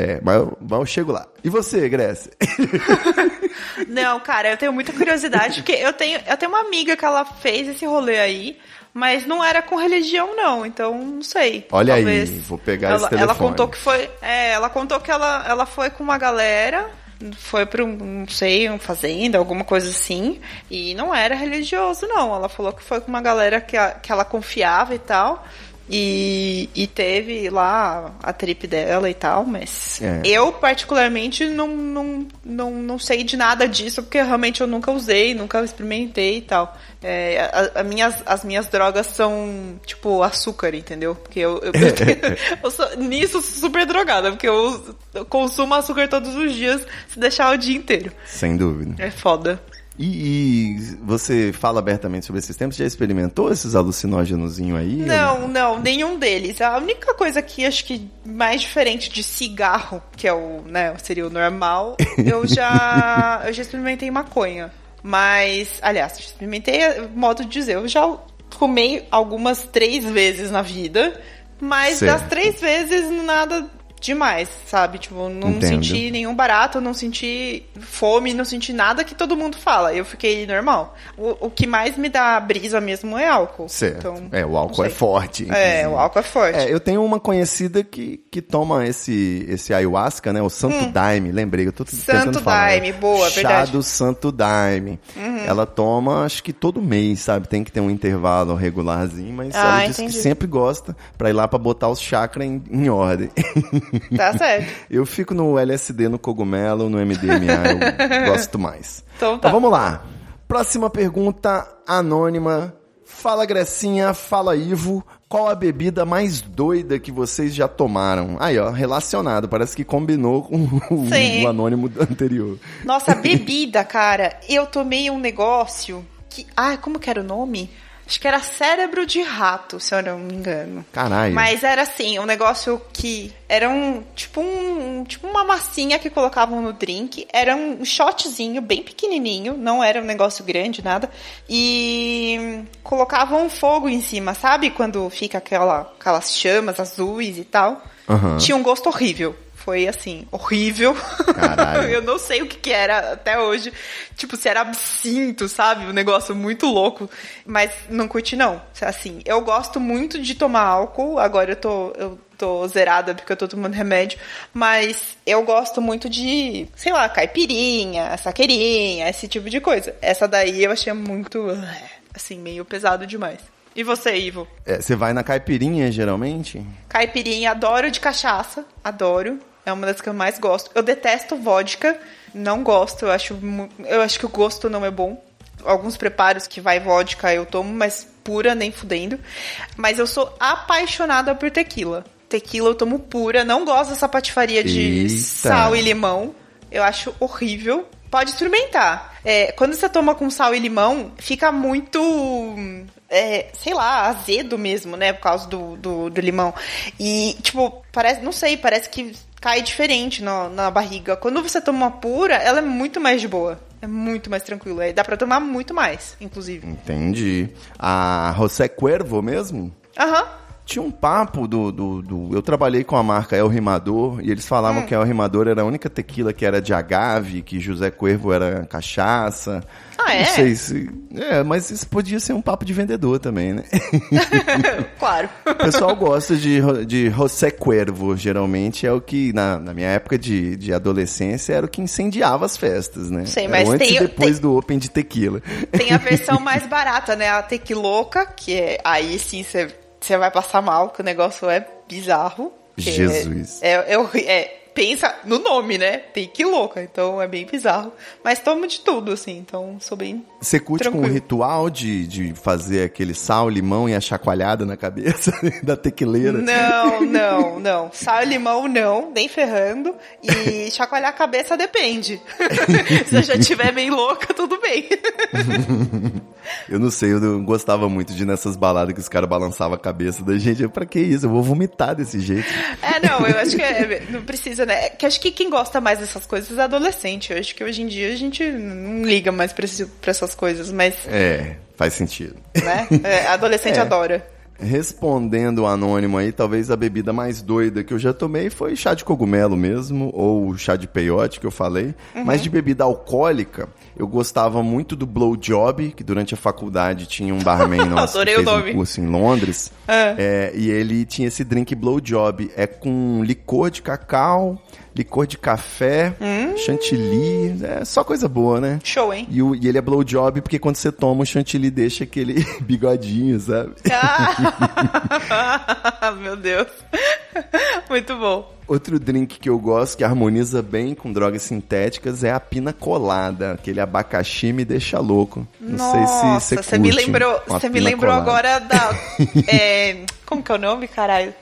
Speaker 3: É, mas eu, mas eu chego lá. E você, Grécia? *laughs*
Speaker 4: Não, cara, eu tenho muita curiosidade, porque eu tenho, eu tenho uma amiga que ela fez esse rolê aí, mas não era com religião, não, então não sei.
Speaker 3: Olha aí,
Speaker 4: Talvez.
Speaker 3: vou pegar
Speaker 4: ela,
Speaker 3: esse telefone.
Speaker 4: Ela contou que foi. É, ela contou que ela, ela foi com uma galera. Foi pra um, não sei, uma fazenda, alguma coisa assim. E não era religioso, não. Ela falou que foi com uma galera que, a- que ela confiava e tal. E, e teve lá a trip dela e tal, mas
Speaker 3: É.
Speaker 4: eu particularmente não, não, não, não sei de nada disso, porque realmente eu nunca usei, nunca experimentei e tal. É, a- a minhas, as minhas drogas são tipo açúcar, entendeu? Porque eu, eu, *laughs* *laughs* eu sou, nisso sou super drogada, porque eu, eu consumo açúcar todos os dias, se deixar o dia inteiro.
Speaker 3: Sem dúvida.
Speaker 4: É foda.
Speaker 3: E, e você fala abertamente sobre esses tempos? Já experimentou esses alucinógenozinhos aí?
Speaker 4: Não, não, nenhum deles. A única coisa que acho que mais diferente de cigarro, que é o, né, seria o normal, *laughs* eu já, eu já experimentei maconha. Mas, aliás, experimentei, modo de dizer, eu já fumei algumas três vezes na vida, mas
Speaker 3: Certo.
Speaker 4: das três vezes nada demais, sabe? Tipo, não
Speaker 3: Entendo.
Speaker 4: senti nenhum barato, não senti fome, não senti nada que todo mundo fala. Eu fiquei normal. O, o que mais me dá brisa mesmo é álcool.
Speaker 3: Certo.
Speaker 4: Então,
Speaker 3: é, o álcool é forte.
Speaker 4: É,
Speaker 3: inclusive.
Speaker 4: o álcool é forte.
Speaker 3: É, eu tenho uma conhecida que, que toma esse, esse ayahuasca, né? O Santo Daime, lembrei. Eu tô
Speaker 4: Santo
Speaker 3: falar.
Speaker 4: Daime, boa,
Speaker 3: Chá
Speaker 4: verdade.
Speaker 3: do Santo Daime.
Speaker 4: Uhum.
Speaker 3: Ela toma, acho que todo mês, sabe? Tem que ter um intervalo regularzinho, mas
Speaker 4: Ah,
Speaker 3: ela diz que
Speaker 4: entendi.
Speaker 3: sempre gosta pra ir lá pra botar os chakras em, em ordem. *laughs* *laughs*
Speaker 4: Tá certo.
Speaker 3: Eu fico no LSD, no cogumelo, no MDMA, eu *laughs* gosto mais.
Speaker 4: Então tá.
Speaker 3: Mas vamos lá. Próxima pergunta anônima. Fala Grecinha, fala Ivo, qual a bebida mais doida que vocês já tomaram? Aí, ó, relacionado, parece que combinou com o, o anônimo anterior.
Speaker 4: Nossa, *laughs* bebida, cara. Eu tomei um negócio que. Ai, como que era o nome? Acho que era cérebro de rato, se eu não me engano.
Speaker 3: Caralho.
Speaker 4: Mas era assim, um negócio que era um tipo um tipo uma massinha que colocavam no drink, era um shotzinho bem pequenininho, não era um negócio grande nada, e colocavam um fogo em cima, sabe? Quando fica aquela aquelas chamas azuis e tal.
Speaker 3: Aham.
Speaker 4: Tinha um gosto horrível. Foi assim, horrível. *laughs* Eu não sei o que, que era até hoje. Tipo, se era absinto, sabe? Um negócio muito louco. Mas não curti, não. Assim, eu gosto muito de tomar álcool. Agora eu tô, eu tô zerada porque eu tô tomando remédio. Mas eu gosto muito de, sei lá, caipirinha, saqueirinha, esse tipo de coisa. Essa daí eu achei muito, assim, meio pesado demais. E você, Ivo?
Speaker 3: É, você vai na caipirinha, geralmente?
Speaker 4: Caipirinha, adoro de cachaça, adoro. É uma das que eu mais gosto. Eu detesto vodka, não gosto, eu acho, eu acho que o gosto não é bom. Alguns preparos que vai vodka eu tomo, mas pura nem fudendo. Mas eu sou apaixonada por tequila. Tequila eu tomo pura, não gosto dessa patifaria de
Speaker 3: Eita.
Speaker 4: sal e limão. Eu acho horrível. Pode experimentar. É, quando você toma com sal e limão, fica muito, é, sei lá, azedo mesmo, né? Por causa do, do, do limão. E, tipo, parece, não sei, parece que cai diferente no- na barriga. Quando você toma uma pura, ela é muito mais de boa. É muito mais tranquila. E dá pra tomar muito mais, inclusive.
Speaker 3: Entendi. A José Cuervo mesmo?
Speaker 4: Aham.
Speaker 3: Tinha um papo do, do, do- Eu trabalhei com a marca El Rimador e eles falavam que El Rimador era a única tequila que era de agave, que José Cuervo era cachaça.
Speaker 4: Ah, é?
Speaker 3: Não sei se. É, mas isso podia ser um papo de vendedor também, né? *laughs*
Speaker 4: claro.
Speaker 3: O pessoal gosta de, de José Cuervo, geralmente é o que, na, na minha época de, de adolescência, era o que incendiava as festas, né?
Speaker 4: Sei,
Speaker 3: Era
Speaker 4: mas
Speaker 3: antes
Speaker 4: tem-
Speaker 3: e depois
Speaker 4: tem-
Speaker 3: do Open de tequila.
Speaker 4: Tem a versão *laughs* mais barata, né? A tequiloca, que é aí sim você você vai passar mal, que o negócio é bizarro. que é-
Speaker 3: Jesus.
Speaker 4: É, é, é- pensa no nome, né? Tem que louca, então é bem bizarro. Mas tomo de tudo, assim, então sou bem.
Speaker 3: Você curte com o
Speaker 4: Tranquilo.
Speaker 3: ritual de, de fazer aquele sal, limão e a chacoalhada na cabeça *laughs* da tequileira?
Speaker 4: Não, *laughs* não, não. Sal e limão, não, nem ferrando. E *laughs* chacoalhar a cabeça depende. Se eu já estiver bem louca, tudo bem.
Speaker 3: Eu não sei, eu não gostava muito de ir nessas baladas que os caras balançavam a cabeça da gente. Eu, pra que isso? Eu vou vomitar desse jeito.
Speaker 4: É, não, eu acho que é- não precisa, né? Que acho que quem gosta mais dessas coisas é adolescente. Eu acho que hoje em dia a gente não liga mais pra, esse- pra essas coisas, mas,
Speaker 3: É, faz sentido.
Speaker 4: né? É, adolescente
Speaker 3: É.
Speaker 4: adora.
Speaker 3: Respondendo o anônimo aí, talvez a bebida mais doida que eu já tomei foi chá de cogumelo mesmo, ou chá de peiote que eu falei.
Speaker 4: Uhum.
Speaker 3: Mas de bebida alcoólica, eu gostava muito do Blow Job, que durante a faculdade tinha um barman *laughs* nosso que fez um curso em Londres.
Speaker 4: Ah.
Speaker 3: É, e ele tinha esse drink Blow Job. É com licor de cacau, licor de café,
Speaker 4: Hum.
Speaker 3: chantilly, é só coisa boa, né?
Speaker 4: Show, hein?
Speaker 3: E, o- e ele é blowjob porque quando você toma o chantilly deixa aquele *laughs* bigodinho, sabe?
Speaker 4: Ah, *laughs* meu Deus. Muito bom.
Speaker 3: Outro drink que eu gosto, que harmoniza bem com drogas sintéticas, é a pina colada. Aquele abacaxi me deixa louco. Não sei se
Speaker 4: Nossa,
Speaker 3: você
Speaker 4: você me
Speaker 3: curte
Speaker 4: lembrou, você me lembrou
Speaker 3: colada.
Speaker 4: agora da *laughs* é, como que é o nome, caralho?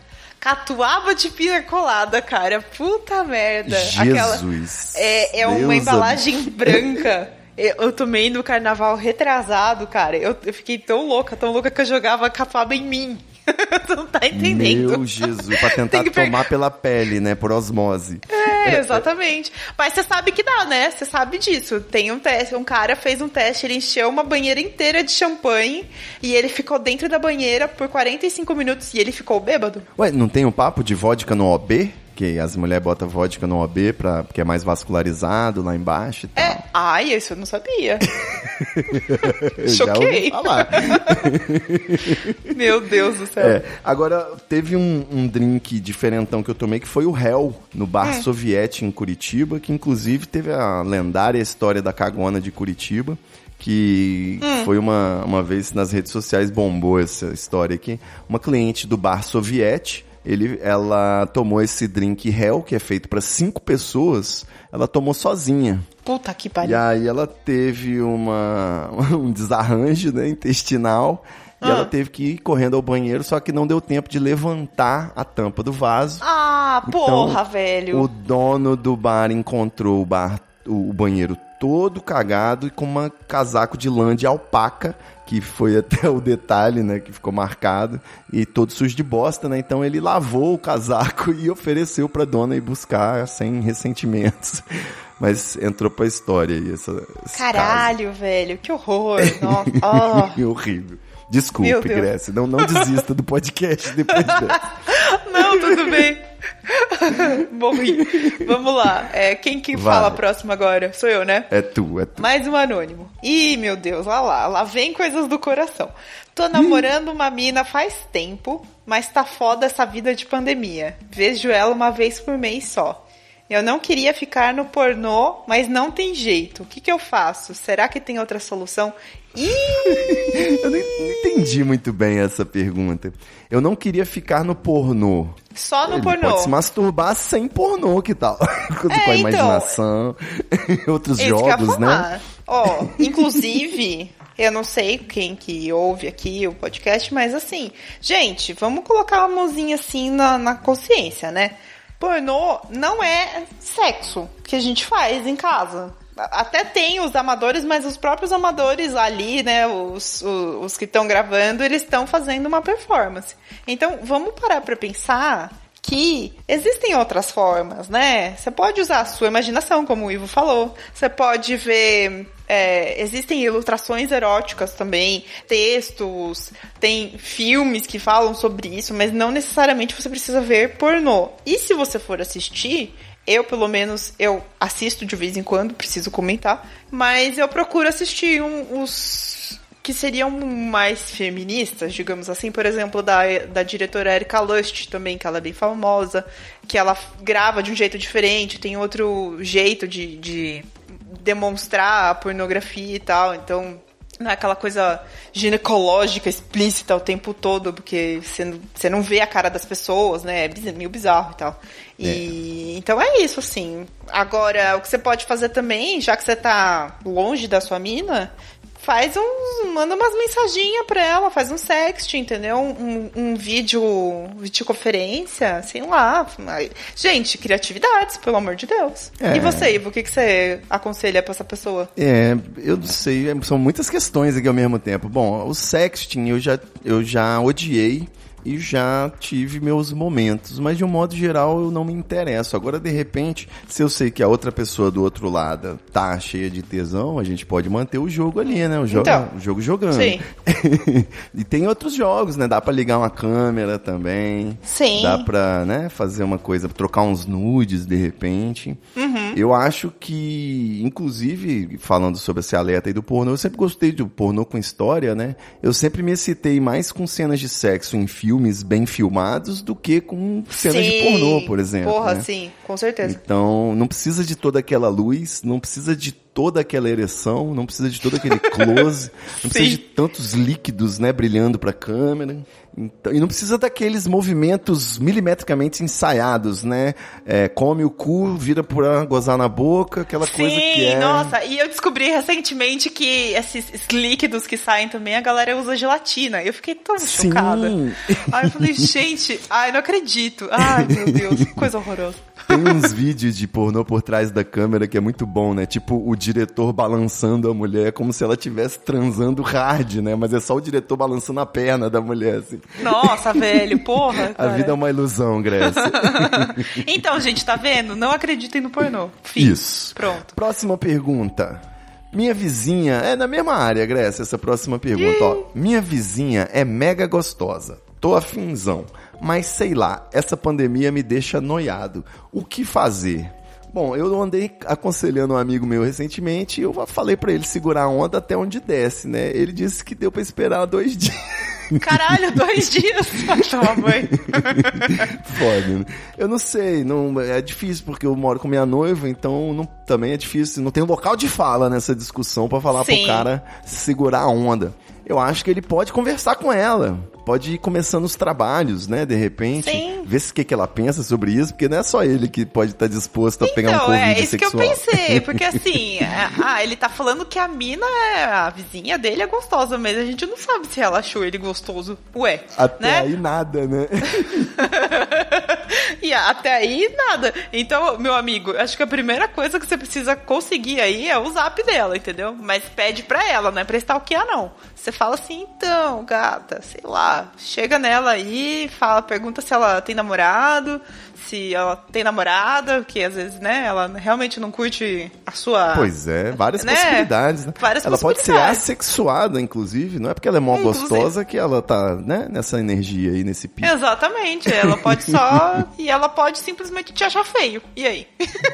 Speaker 4: Catuaba de pina colada, cara. Puta merda.
Speaker 3: Jesus.
Speaker 4: é, é uma embalagem branca. *laughs* Eu eu tomei no carnaval retrasado, cara. Eu, eu fiquei tão louca, tão louca que eu jogava catuaba em mim. *laughs* tu não tá entendendo.
Speaker 3: Meu Jesus, pra tentar tomar pela pele, né? Por osmose.
Speaker 4: É, exatamente. Mas você sabe que dá, né? Você sabe disso. Tem um teste, um cara fez um teste, ele encheu uma banheira inteira de champanhe e ele ficou dentro da banheira por 45 minutos e ele ficou bêbado.
Speaker 3: Ué, não tem um papo de vodka no OB? Que as mulheres botam vodka no OB pra, porque é mais vascularizado lá embaixo e tal.
Speaker 4: É. Ai, isso eu não sabia. *laughs*
Speaker 3: Eu
Speaker 4: choquei.
Speaker 3: falar. *laughs*
Speaker 4: Meu Deus do céu.
Speaker 3: É, agora, teve um, um drink diferentão que eu tomei que foi o Hell, no bar
Speaker 4: Hum.
Speaker 3: Soviete em Curitiba, que inclusive teve a lendária história da cagona de Curitiba, que
Speaker 4: Hum.
Speaker 3: foi uma, uma vez nas redes sociais bombou essa história aqui. Uma cliente do bar Soviete, ele, ela tomou esse drink Hell, que é feito para cinco pessoas, ela tomou sozinha.
Speaker 4: Puta que
Speaker 3: E
Speaker 4: pariu.
Speaker 3: aí ela teve uma, *laughs* um desarranjo né, intestinal e
Speaker 4: Ah.
Speaker 3: ela teve que ir correndo ao banheiro, só que não deu tempo de levantar a tampa do vaso.
Speaker 4: Ah, porra,
Speaker 3: Então,
Speaker 4: velho.
Speaker 3: O dono do bar encontrou o, bar, o, o banheiro todo cagado e com uma casaco de lã de alpaca, que foi até o detalhe, né, que ficou marcado, e todo sujo de bosta, né? Então ele lavou o casaco e ofereceu pra dona ir buscar sem ressentimentos. *laughs* Mas entrou pra história aí essa
Speaker 4: Caralho, velho. Que horror. Nossa.
Speaker 3: Caso. *laughs* horrível. Desculpe. Grécia. Não, não desista do podcast depois dessa. *laughs*
Speaker 4: Não, tudo bem. *laughs* Morri. Vamos lá. É, quem que
Speaker 3: Vai.
Speaker 4: fala próximo agora? Sou eu, né?
Speaker 3: É tu, é tu.
Speaker 4: Mais um anônimo. Ih, meu Deus, olha lá. Lá vem coisas do coração. Tô namorando uma mina faz tempo, mas tá foda essa vida de pandemia. Vejo ela uma vez por mês só. Eu não queria ficar no pornô, mas não tem jeito. O que, que eu faço? Será que tem outra solução?
Speaker 3: Eu não entendi muito bem essa pergunta. Eu não queria ficar no pornô.
Speaker 4: Só no
Speaker 3: Ele
Speaker 4: pornô.
Speaker 3: pode se masturbar sem pornô, que tal? *laughs* Com
Speaker 4: É,
Speaker 3: a
Speaker 4: então.
Speaker 3: imaginação, *laughs* outros jogos, né?
Speaker 4: Ó, inclusive, eu não sei quem que ouve aqui o podcast, mas assim, gente, vamos colocar uma mãozinha assim na, na consciência, né? Pornô não é sexo que a gente faz em casa. Até tem os amadores, mas os próprios amadores ali, né, os, os, os que estão gravando, eles estão fazendo uma performance. Então, vamos parar pra pensar que existem outras formas, né? Você pode usar a sua imaginação, como o Ivo falou. Você pode ver. é, existem ilustrações eróticas também, textos, tem filmes que falam sobre isso, mas não necessariamente você precisa ver pornô. E se você for assistir, eu, pelo menos, eu assisto de vez em quando, preciso comentar, mas eu procuro assistir um- os que seriam mais feministas, digamos assim, por exemplo, da, da diretora Erika Lust também, que ela é bem famosa, que ela grava de um jeito diferente, tem outro jeito de, de demonstrar a pornografia e tal, então não é aquela coisa ginecológica explícita o tempo todo, porque você não, vê a cara das pessoas, né? É meio bizarro e tal. E então é isso, assim. Agora, o que você pode fazer também, já que você tá longe da sua mina, faz um. manda umas mensaginhas pra ela, faz um sexting, entendeu? Um, um vídeo, videoconferência, sei lá. Gente, criatividades, pelo amor de Deus.
Speaker 3: É.
Speaker 4: E você, Ivo, o que, que você aconselha pra essa pessoa?
Speaker 3: É, eu não sei, é, são muitas questões aqui ao mesmo tempo. Bom, o sexting eu já, eu já odiei e já tive meus momentos, mas de um modo geral eu não me interesso. Agora, de repente, se eu sei que a outra pessoa do outro lado tá cheia de tesão, a gente pode manter o jogo ali, né? O jogo,
Speaker 4: Então.
Speaker 3: o jogo jogando.
Speaker 4: Sim. *laughs*
Speaker 3: e tem outros jogos, né? Dá pra ligar uma câmera também.
Speaker 4: Sim.
Speaker 3: Dá pra, né, fazer uma coisa, trocar uns nudes de repente.
Speaker 4: Uhum.
Speaker 3: Eu acho que, inclusive, falando sobre esse alerta aí do pornô, eu sempre gostei do pornô com história, né? Eu sempre me excitei mais com cenas de sexo em filmes bem filmados do que com cenas de
Speaker 4: Sim.
Speaker 3: pornô, por exemplo.
Speaker 4: Porra,
Speaker 3: né?
Speaker 4: sim, com certeza.
Speaker 3: Então, não precisa de toda aquela luz, não precisa de toda aquela ereção, não precisa de todo aquele *laughs* close, não precisa de tantos líquidos, né, brilhando pra câmera. Então, e não precisa daqueles movimentos milimetricamente ensaiados, né? É, come o cu, vira pra gozar na boca, aquela coisa
Speaker 4: Sim,
Speaker 3: que é...
Speaker 4: nossa, e eu descobri recentemente que esses líquidos que saem também, a galera usa gelatina. Eu fiquei tão
Speaker 3: Sim.
Speaker 4: chocada. Aí eu falei, gente, ai, não acredito. Ai, meu Deus, que coisa horrorosa.
Speaker 3: Tem uns vídeos de pornô por trás da câmera que é muito bom, né? Tipo o diretor balançando a mulher como se ela estivesse transando hard, né? Mas é só o diretor balançando a perna da mulher, assim.
Speaker 4: Nossa, velho, porra.
Speaker 3: A
Speaker 4: cara.
Speaker 3: vida é uma ilusão, Grécia. *laughs*
Speaker 4: Então, gente, tá vendo? Não acreditem no pornô. Fim.
Speaker 3: Isso.
Speaker 4: Pronto.
Speaker 3: Próxima pergunta. Minha vizinha, é na mesma área, Grécia, essa próxima pergunta, ó. Minha vizinha é mega gostosa. Tô afinzão. Mas sei lá, essa pandemia me deixa noiado. O que fazer? Bom, eu andei aconselhando um amigo meu recentemente e eu falei pra ele segurar a onda até onde desce, né? Ele disse que deu pra esperar dois *laughs* dias.
Speaker 4: Caralho, dois dias *laughs* pra tomar banho.
Speaker 3: Foda, né? Eu não sei, não, é difícil porque eu moro com minha noiva, então não, também é difícil. Não tem local de fala nessa discussão pra falar
Speaker 4: Sim.
Speaker 3: pro cara segurar a onda. Eu acho que ele pode conversar com ela. Pode ir começando os trabalhos, né? De repente.
Speaker 4: Sim.
Speaker 3: Ver se o que, que ela pensa sobre isso, porque não é só ele que pode estar disposto a pegar um
Speaker 4: Então,
Speaker 3: Covid
Speaker 4: é isso
Speaker 3: sexual.
Speaker 4: que eu pensei, porque *laughs* assim, é- ah, ele tá falando que a mina, é, a vizinha dele é gostosa, mas a gente não sabe se ela achou ele gostoso. Ué,
Speaker 3: Até
Speaker 4: né?
Speaker 3: aí nada, né? *laughs*
Speaker 4: E até aí, nada. Então, meu amigo, acho que a primeira coisa que você precisa conseguir aí é o zap dela, entendeu? Mas pede pra ela, não é pra stalkear, não. Você fala assim, então, gata, sei lá, chega nela aí, fala, pergunta se ela tem namorado, se ela tem namorada, que às vezes, né, ela realmente não curte a sua.
Speaker 3: Pois é, várias
Speaker 4: Né?
Speaker 3: possibilidades, né?
Speaker 4: Várias
Speaker 3: ela pode ser
Speaker 4: possibilidades.
Speaker 3: assexuada, inclusive, não é porque ela é mó
Speaker 4: Inclusive.
Speaker 3: gostosa que ela tá, né, nessa energia aí, nesse pico.
Speaker 4: Exatamente, ela *laughs* pode só. e ela pode simplesmente te achar feio. E aí?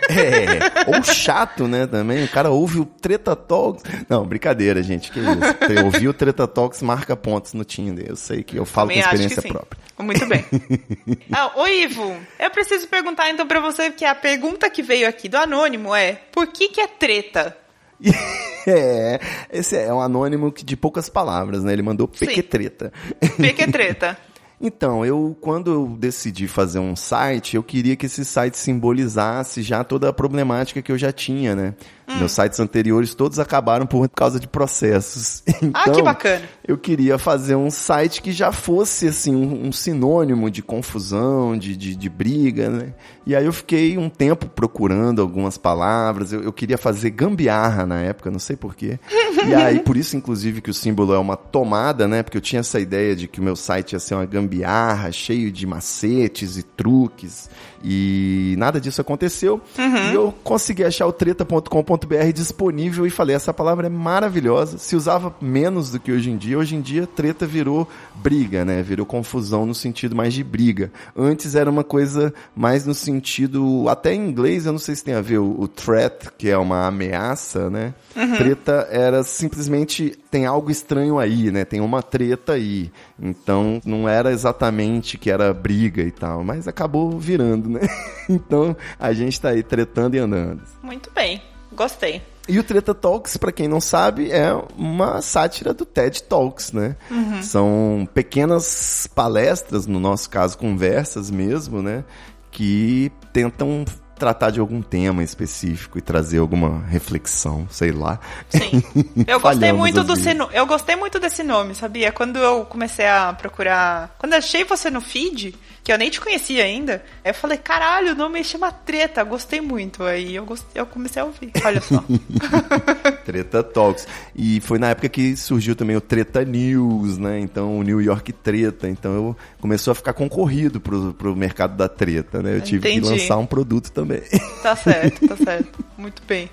Speaker 3: É, ou chato, né, também. O cara ouve o Treta Talks. Não, brincadeira, gente, que isso. Ouvir o Treta Talks marca pontos no Tinder. Eu sei que eu falo
Speaker 4: Também
Speaker 3: com experiência própria.
Speaker 4: Muito bem. *laughs* ah, ô Ivo, eu preciso perguntar então pra você, que a pergunta que veio aqui do anônimo é: por que que é treta? *laughs*
Speaker 3: É, esse é um anônimo que- de poucas palavras, né? Ele mandou pequetreta.
Speaker 4: Por que é treta? *laughs*
Speaker 3: Então, eu quando eu decidi fazer um site, eu queria que esse site simbolizasse já toda a problemática que eu já tinha, né?
Speaker 4: Hum.
Speaker 3: Meus sites anteriores todos acabaram por causa de processos. *laughs*
Speaker 4: Ah,
Speaker 3: Então,
Speaker 4: que bacana.
Speaker 3: Eu queria fazer um site que já fosse assim um, um sinônimo de confusão, de, de, de briga, né? E aí eu fiquei um tempo procurando algumas palavras. Eu, eu queria fazer gambiarra na época, não sei porquê. *laughs* E aí por isso, inclusive, que o símbolo é uma tomada, né? Porque eu tinha essa ideia de que o meu site ia ser uma gambiarra, cheio de macetes e truques. E nada disso aconteceu. E eu consegui achar o treta.com.br disponível e falei, essa palavra é maravilhosa. Se usava menos do que hoje em dia. Hoje em dia, treta virou briga, né? Virou confusão no sentido mais de briga. Antes era uma coisa mais no sentido, até em inglês, eu não sei se tem a ver o, o threat, que é uma ameaça, né? Treta era simplesmente tem algo estranho aí, né? Tem uma treta aí. Então não era exatamente que era briga e tal, mas acabou virando, né? *laughs* Então a gente tá aí tretando e andando.
Speaker 4: Muito bem, gostei.
Speaker 3: E o Treta Talks, pra quem não sabe, é uma sátira do TED Talks, né? São pequenas palestras, no nosso caso, conversas mesmo, né? Que tentam tratar de algum tema específico e trazer alguma reflexão, sei lá.
Speaker 4: Sim. *laughs* Eu gostei muito do sino, eu gostei muito desse nome, sabia? Quando eu comecei a procurar, quando eu achei você no feed, que eu nem te conhecia ainda, eu falei, caralho, o nome chama Treta, gostei muito. Aí eu eu comecei a ouvir. Olha só. *laughs*
Speaker 3: Treta Talks. E foi na época que surgiu também o Treta News, né? Então, o New York Treta. Então, eu começou a ficar concorrido pro, pro mercado da treta, né? Eu tive
Speaker 4: Entendi.
Speaker 3: que lançar um produto também.
Speaker 4: tá certo, tá certo. Muito bem.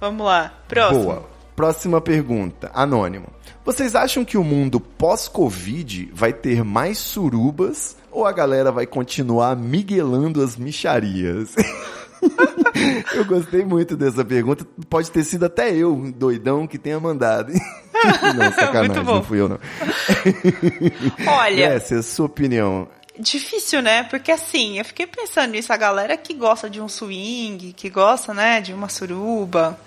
Speaker 4: Vamos lá. Próximo.
Speaker 3: Boa. Próxima pergunta. Anônimo. Vocês acham que o mundo pós-Covid vai ter mais surubas ou a galera vai continuar miguelando as micharias? *laughs* *laughs* eu gostei muito dessa pergunta. Pode ter sido até eu, doidão, que tenha mandado. *laughs* não, *laughs* sacanagem,
Speaker 4: Muito bom.
Speaker 3: não fui eu não.
Speaker 4: Olha,
Speaker 3: Essa é a sua opinião.
Speaker 4: Difícil, né? Porque assim, eu fiquei pensando nisso, a galera que gosta de um swing, que gosta, né, de uma suruba,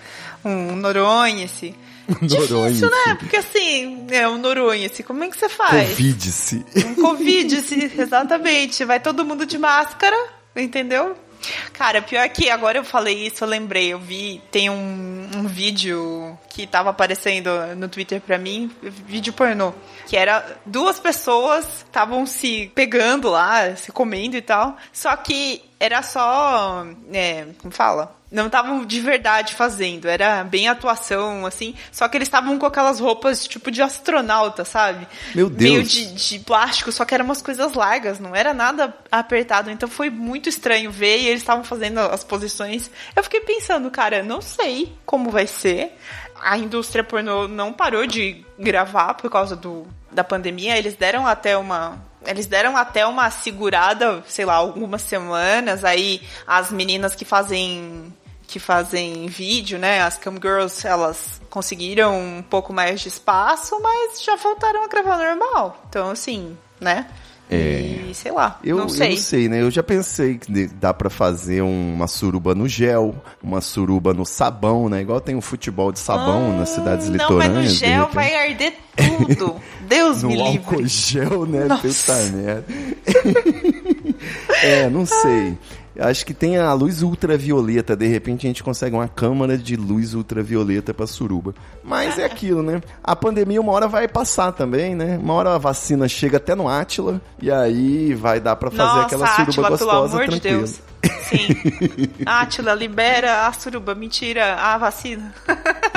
Speaker 4: um noronha-se. Difícil,
Speaker 3: Noronha-se.
Speaker 4: né? Porque assim, é um noronha-se, como é que você faz?
Speaker 3: Covid-se.
Speaker 4: Um Covid, se- exatamente. Vai todo mundo de máscara, entendeu? Cara, pior que agora eu falei isso, eu lembrei. Eu vi, tem um, um vídeo que tava aparecendo no Twitter pra mim, vídeo pornô. Que era duas pessoas estavam se pegando lá, se comendo e tal. Só que era só. É, como fala? Não estavam de verdade fazendo, era bem atuação, assim. Só que eles estavam com aquelas roupas tipo de astronauta, sabe?
Speaker 3: Meu
Speaker 4: Meio
Speaker 3: Deus.
Speaker 4: de, de plástico, só que eram umas coisas largas, não era nada apertado. Então foi muito estranho ver e eles estavam fazendo as posições. Eu fiquei pensando, cara, não sei como vai ser. A indústria pornô não parou de gravar por causa do, da pandemia. Eles deram até uma. Eles deram até uma segurada, sei lá, algumas semanas. Aí as meninas que fazem que fazem vídeo, né? As cam girls, elas conseguiram um pouco mais de espaço, mas já voltaram a gravar normal. Então, assim, né?
Speaker 3: É.
Speaker 4: E sei lá,
Speaker 3: Eu
Speaker 4: não sei.
Speaker 3: eu não sei, né? Eu já pensei que dá pra fazer um- uma suruba no gel, uma suruba no sabão, né? Igual tem o futebol de sabão nas cidades
Speaker 4: Hum, Não,
Speaker 3: litorâneas.
Speaker 4: mas no gel vai arder tudo. *laughs* Deus
Speaker 3: No
Speaker 4: me
Speaker 3: álcool
Speaker 4: livre.
Speaker 3: gel, né?
Speaker 4: Nossa.
Speaker 3: Puta merda. *laughs* é, não sei. Acho que tem a luz ultravioleta. De repente a gente consegue uma câmara de luz ultravioleta pra suruba. Mas é *laughs* aquilo, né? A pandemia uma hora vai passar também, né? Uma hora a vacina chega até no Átila e aí vai dar pra fazer
Speaker 4: Nossa,
Speaker 3: aquela suruba
Speaker 4: Átila, pelo
Speaker 3: gostosa,
Speaker 4: amor de
Speaker 3: tranquila.
Speaker 4: Deus. Sim. Átila, libera a suruba. Mentira, a vacina.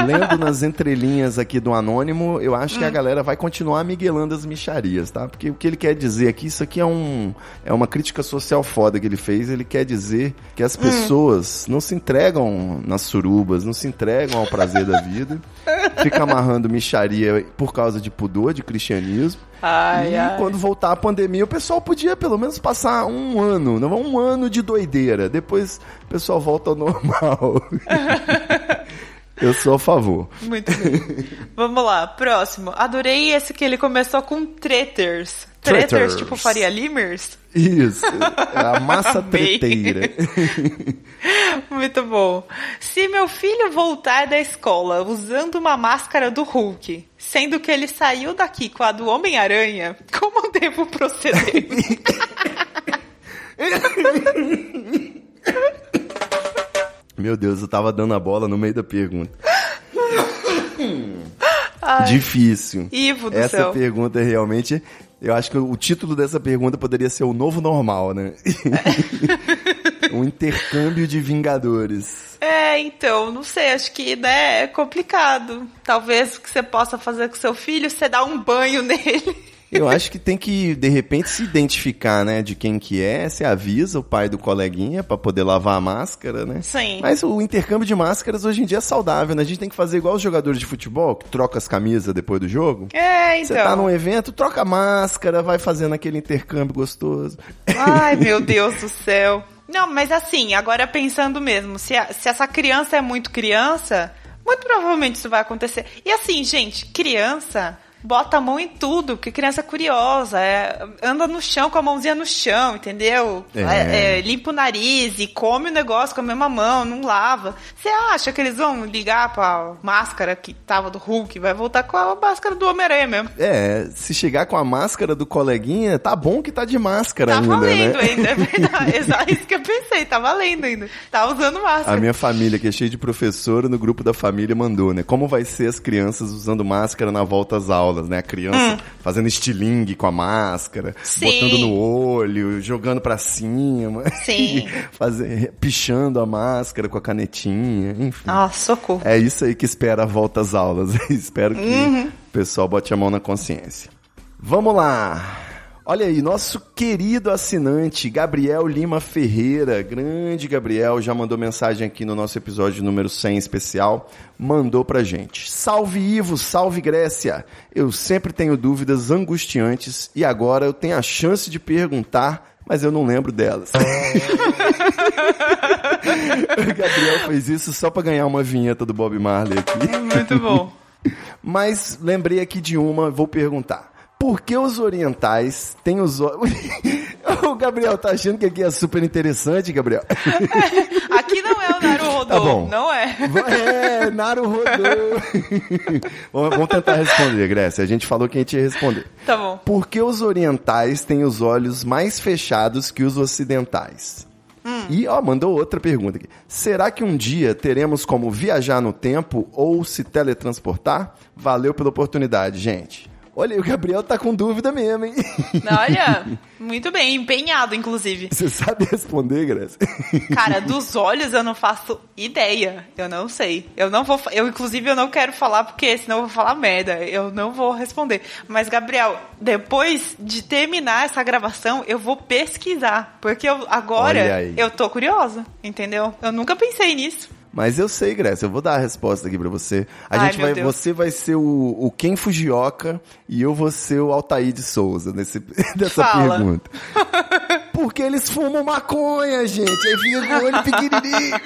Speaker 3: Lendo nas entrelinhas aqui do Anônimo, eu acho que
Speaker 4: Hum.
Speaker 3: a galera vai continuar miguelando as micharias, tá? Porque o que ele quer dizer aqui, isso aqui é um é uma crítica social foda que ele fez. Ele quer dizer que
Speaker 4: Hum.
Speaker 3: as pessoas não se entregam nas surubas, não se entregam ao prazer da vida, fica amarrando micharia por causa de pudor, de cristianismo.
Speaker 4: Ai,
Speaker 3: e
Speaker 4: ai.
Speaker 3: quando voltar a pandemia, o pessoal podia pelo menos passar um ano, não um ano de doideira. Depois o pessoal volta ao normal. *laughs* Eu sou a favor.
Speaker 4: Muito bem. Vamos lá, próximo. Adorei esse que ele começou com treters. Treters,
Speaker 3: Treters.
Speaker 4: tipo Faria Limers?
Speaker 3: Isso, é a massa *laughs* treteira. *laughs* *laughs*
Speaker 4: Muito bom. Se meu filho voltar da escola usando uma máscara do Hulk, sendo que ele saiu daqui com a do Homem-Aranha, como devo proceder? *laughs*
Speaker 3: Meu Deus, eu tava dando a bola no meio da pergunta. Difícil.
Speaker 4: Ivo do
Speaker 3: Essa
Speaker 4: céu.
Speaker 3: pergunta realmente. Eu acho que o título dessa pergunta poderia ser o novo normal, né? *laughs* um intercâmbio de Vingadores.
Speaker 4: É, então, não sei, acho que né, é complicado. Talvez o que você possa fazer com seu filho, você dá um banho *laughs* nele.
Speaker 3: Eu acho que tem que, de repente, se identificar, né, de quem que é, você avisa o pai do coleguinha pra poder lavar a máscara, né?
Speaker 4: Sim.
Speaker 3: Mas o intercâmbio de máscaras hoje em dia é saudável, né? A gente tem que fazer igual os jogadores de futebol, que troca as camisas depois do jogo.
Speaker 4: É,
Speaker 3: Você
Speaker 4: então.
Speaker 3: tá num evento, troca a máscara, vai fazendo aquele intercâmbio gostoso.
Speaker 4: Ai, meu *laughs* Deus do céu. Não, mas assim, agora pensando mesmo, se, a- se essa criança é muito criança, muito provavelmente isso vai acontecer. E assim, gente, criança bota a mão em tudo, porque criança é curiosa, é, anda no chão com a mãozinha no chão, entendeu?
Speaker 3: É.
Speaker 4: É, é, limpa o nariz e come o negócio com a mesma mão, não lava. Você acha que eles vão ligar pra máscara que tava do Hulk? Vai voltar com a máscara do Homem-Aranha mesmo.
Speaker 3: É, se chegar com a máscara do coleguinha, tá bom que tá de máscara
Speaker 4: Tá
Speaker 3: ainda,
Speaker 4: valendo
Speaker 3: né?
Speaker 4: ainda, é verdade. *laughs* Exato, isso que eu pensei, tá valendo ainda. Tá usando máscara.
Speaker 3: A minha família, que é cheia de professora, no grupo da família mandou, né? Como vai ser as crianças usando máscara na volta às aulas, né? A criança fazendo estilingue com a máscara,
Speaker 4: Hum. Sim.
Speaker 3: botando no olho, jogando pra cima.
Speaker 4: Sim. *laughs*
Speaker 3: Fazer, pichando a máscara com a canetinha, enfim.
Speaker 4: Nossa, socorro.
Speaker 3: É isso aí que espera a volta às aulas. *laughs* Espero que
Speaker 4: Uhum.
Speaker 3: o pessoal bote a mão na consciência. Vamos lá. Olha aí, nosso querido assinante Gabriel Lima Ferreira, grande Gabriel, já mandou mensagem aqui no nosso episódio número 100 especial, mandou pra gente. Salve Ivo, salve Grécia. Eu sempre tenho dúvidas angustiantes e agora eu tenho a chance de perguntar, mas eu não lembro delas. *laughs* o Gabriel fez isso só pra ganhar uma vinheta do Bob Marley aqui.
Speaker 4: Muito bom. *laughs*
Speaker 3: Mas lembrei aqui de uma, vou perguntar. Por que os orientais têm os olhos. *laughs* o Gabriel tá achando que aqui é super interessante, Gabriel. *laughs*
Speaker 4: Aqui não é o Naruhodô,
Speaker 3: Tá bom.
Speaker 4: não é.
Speaker 3: É, Naru rodou. *laughs* vamos, tentar responder, Grécia. A gente falou que a gente ia responder.
Speaker 4: Tá bom.
Speaker 3: Por que os orientais têm os olhos mais fechados que os ocidentais? E, ó, mandou outra pergunta aqui. Será que um dia teremos como viajar no tempo ou se teletransportar? Valeu pela oportunidade, gente. Olha, o Gabriel tá com dúvida mesmo, hein?
Speaker 4: Olha, *laughs* muito bem, empenhado, inclusive.
Speaker 3: Você sabe responder, Grécia? *laughs*
Speaker 4: Cara, dos olhos eu não faço ideia. Eu não sei. Eu não vou. Eu, inclusive, eu não quero falar, porque senão eu vou falar merda. Eu não vou responder. Mas, Gabriel, depois de terminar essa gravação, eu vou pesquisar. Porque eu, agora eu tô curiosa, entendeu? Eu nunca pensei nisso.
Speaker 3: Mas eu sei, Grécia, eu vou dar a resposta aqui pra você. A
Speaker 4: Ai,
Speaker 3: gente vai,
Speaker 4: Deus.
Speaker 3: você vai ser o, o Ken Fujioka e eu vou ser o Altair de Souza nesse, *laughs* dessa
Speaker 4: Fala.
Speaker 3: pergunta. *laughs* Porque eles fumam maconha, gente. Aí fica com o olho pequenininho.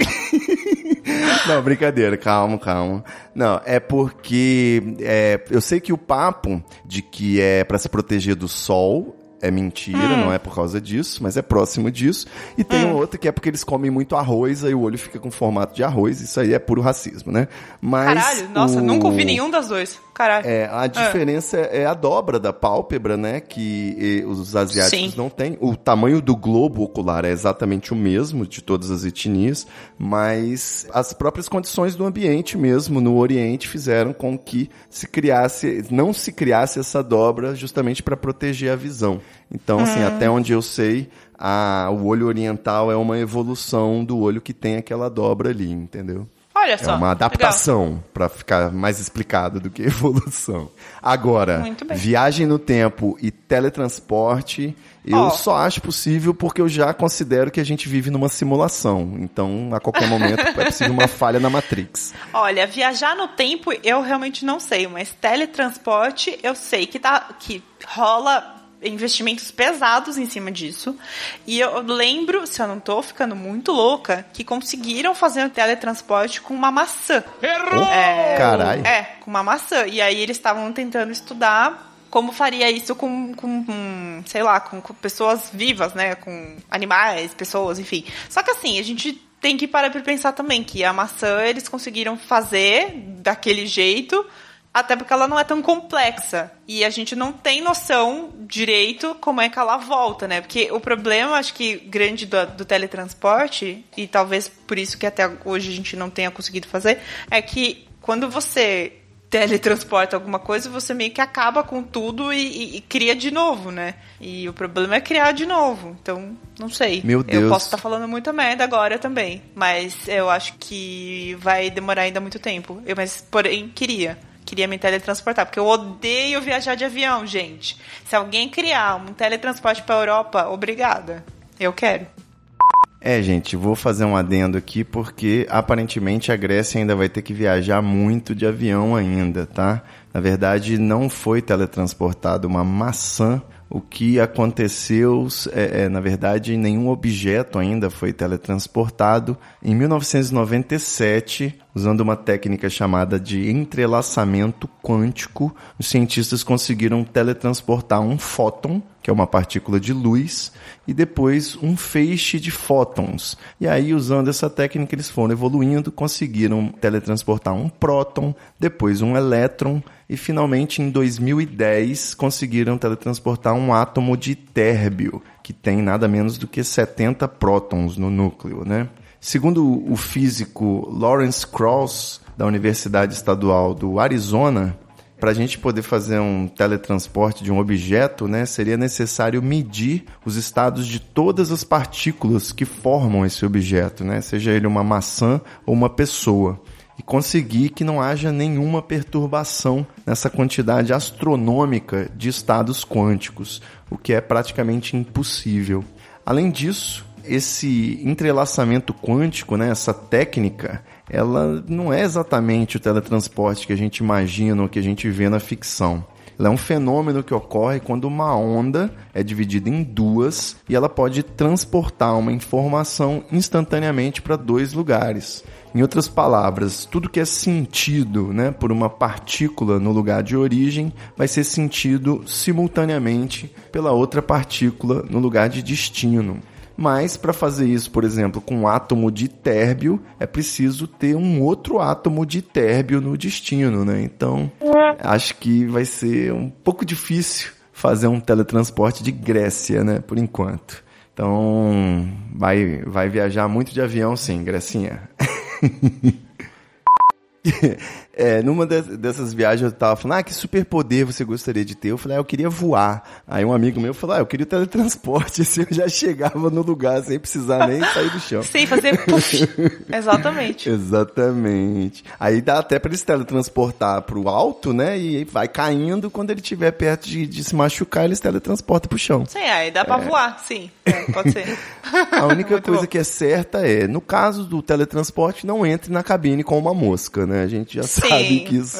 Speaker 3: *laughs* Não, brincadeira, calma, calma. Não, é porque é, eu sei que o papo de que é pra se proteger do sol é mentira,
Speaker 4: Hum.
Speaker 3: não é por causa disso, mas é próximo disso. E tem um outro que é porque eles comem muito arroz, aí o olho fica com formato de arroz, isso aí é puro racismo, né? Mas
Speaker 4: Caralho, nossa,
Speaker 3: o-
Speaker 4: nunca ouvi nenhum das dois. Caralho.
Speaker 3: é, a diferença é a dobra da pálpebra, né? Que os asiáticos
Speaker 4: Sim.
Speaker 3: não têm. O tamanho do globo ocular é exatamente o mesmo de todas as etnias, mas as próprias condições do ambiente mesmo no Oriente fizeram com que se criasse, não se criasse essa dobra justamente para proteger a visão. Então, assim, até onde eu sei, a, o olho oriental é uma evolução do olho que tem aquela dobra ali, entendeu?
Speaker 4: Olha
Speaker 3: É
Speaker 4: só.
Speaker 3: uma
Speaker 4: legal.
Speaker 3: adaptação, pra ficar mais explicado do que *laughs* evolução. Agora, viagem no tempo e teletransporte, eu
Speaker 4: Ó.
Speaker 3: só acho possível porque eu já considero que a gente vive numa simulação. Então, a qualquer momento é possível uma falha na Matrix.
Speaker 4: Olha, viajar no tempo eu realmente não sei, mas teletransporte eu sei que tá que rola investimentos pesados em cima disso. E eu lembro, se eu não tô ficando muito louca, que conseguiram fazer um teletransporte com uma maçã. É,
Speaker 3: Caralho.
Speaker 4: É, com uma maçã. E aí eles estavam tentando estudar como faria isso com, com, com, sei lá, com, com pessoas vivas, né? Com animais, pessoas, enfim. Só que assim, a gente tem que parar pra pensar também que a maçã eles conseguiram fazer daquele jeito, até porque ela não é tão complexa. E a gente não tem noção direito como é que ela volta, né? Porque o problema, acho que, grande do, do teletransporte, e talvez por isso que até hoje a gente não tenha conseguido fazer, é que quando você teletransporta alguma coisa, você meio que acaba com tudo e, e- e cria de novo, né? E o problema é criar de novo. Então, não sei.
Speaker 3: Meu Deus.
Speaker 4: Eu posso estar falando muita merda agora também. Mas eu acho que vai demorar ainda muito tempo. Eu, mas, porém, queria. Queria me teletransportar, porque eu odeio viajar de avião, gente. Se alguém criar um teletransporte pra Europa, obrigada. Eu quero.
Speaker 3: É, gente, vou fazer um adendo aqui porque aparentemente a Grécia ainda vai ter que viajar muito de avião ainda, tá? Na verdade, não foi teletransportada uma maçã. O que aconteceu, é, é, na verdade, nenhum objeto ainda foi teletransportado. Em 1997, Usando uma técnica chamada de entrelaçamento quântico, os cientistas conseguiram teletransportar um fóton, que é uma partícula de luz, e depois um feixe de fótons. E aí, usando essa técnica, eles foram evoluindo, conseguiram teletransportar um próton, depois um elétron, e finalmente em 2010 conseguiram teletransportar um átomo de térbio, que tem nada menos do que 70 prótons no núcleo, né? Segundo o físico Lawrence Krauss, da Universidade Estadual do Arizona, para a gente poder fazer um teletransporte de um objeto, né, seria necessário medir os estados de todas as partículas que formam esse objeto, né, seja ele uma maçã ou uma pessoa, e conseguir que não haja nenhuma perturbação nessa quantidade astronômica de estados quânticos, o que é praticamente impossível. Além disso, esse entrelaçamento quântico, né, essa técnica, ela não é exatamente o teletransporte que a gente imagina ou que a gente vê na ficção. Ela é um fenômeno que ocorre quando uma onda é dividida em duas e ela pode transportar uma informação instantaneamente para dois lugares. Em outras palavras, tudo que é sentido né, por uma partícula no lugar de origem vai ser sentido simultaneamente pela outra partícula no lugar de destino. Mas para fazer isso, por exemplo, com um átomo de térbio, é preciso ter um outro átomo de térbio no destino, né? Então, acho que vai ser um pouco difícil fazer um teletransporte de Grécia, né, por enquanto. Então, vai vai viajar muito de avião sim, Grecinha. *laughs* É, numa dessas viagens eu tava falando, ah, que superpoder você gostaria de ter? Eu falei, ah, eu queria voar. Aí um amigo meu falou, ah, eu queria o teletransporte, *laughs* assim eu já chegava no lugar sem precisar nem sair do chão.
Speaker 4: Sem fazer puff. *laughs* Exatamente.
Speaker 3: Exatamente. Aí dá até para ele se teletransportar pro alto, né? E vai caindo, quando ele estiver perto de, de, se machucar, ele se teletransporta pro chão.
Speaker 4: Sim, aí dá pra é. voar, sim. É, pode ser. *laughs*
Speaker 3: A única coisa bom. que é certa é, no caso do teletransporte, não entre na cabine com uma mosca, né? A gente já Sim. Sabe que isso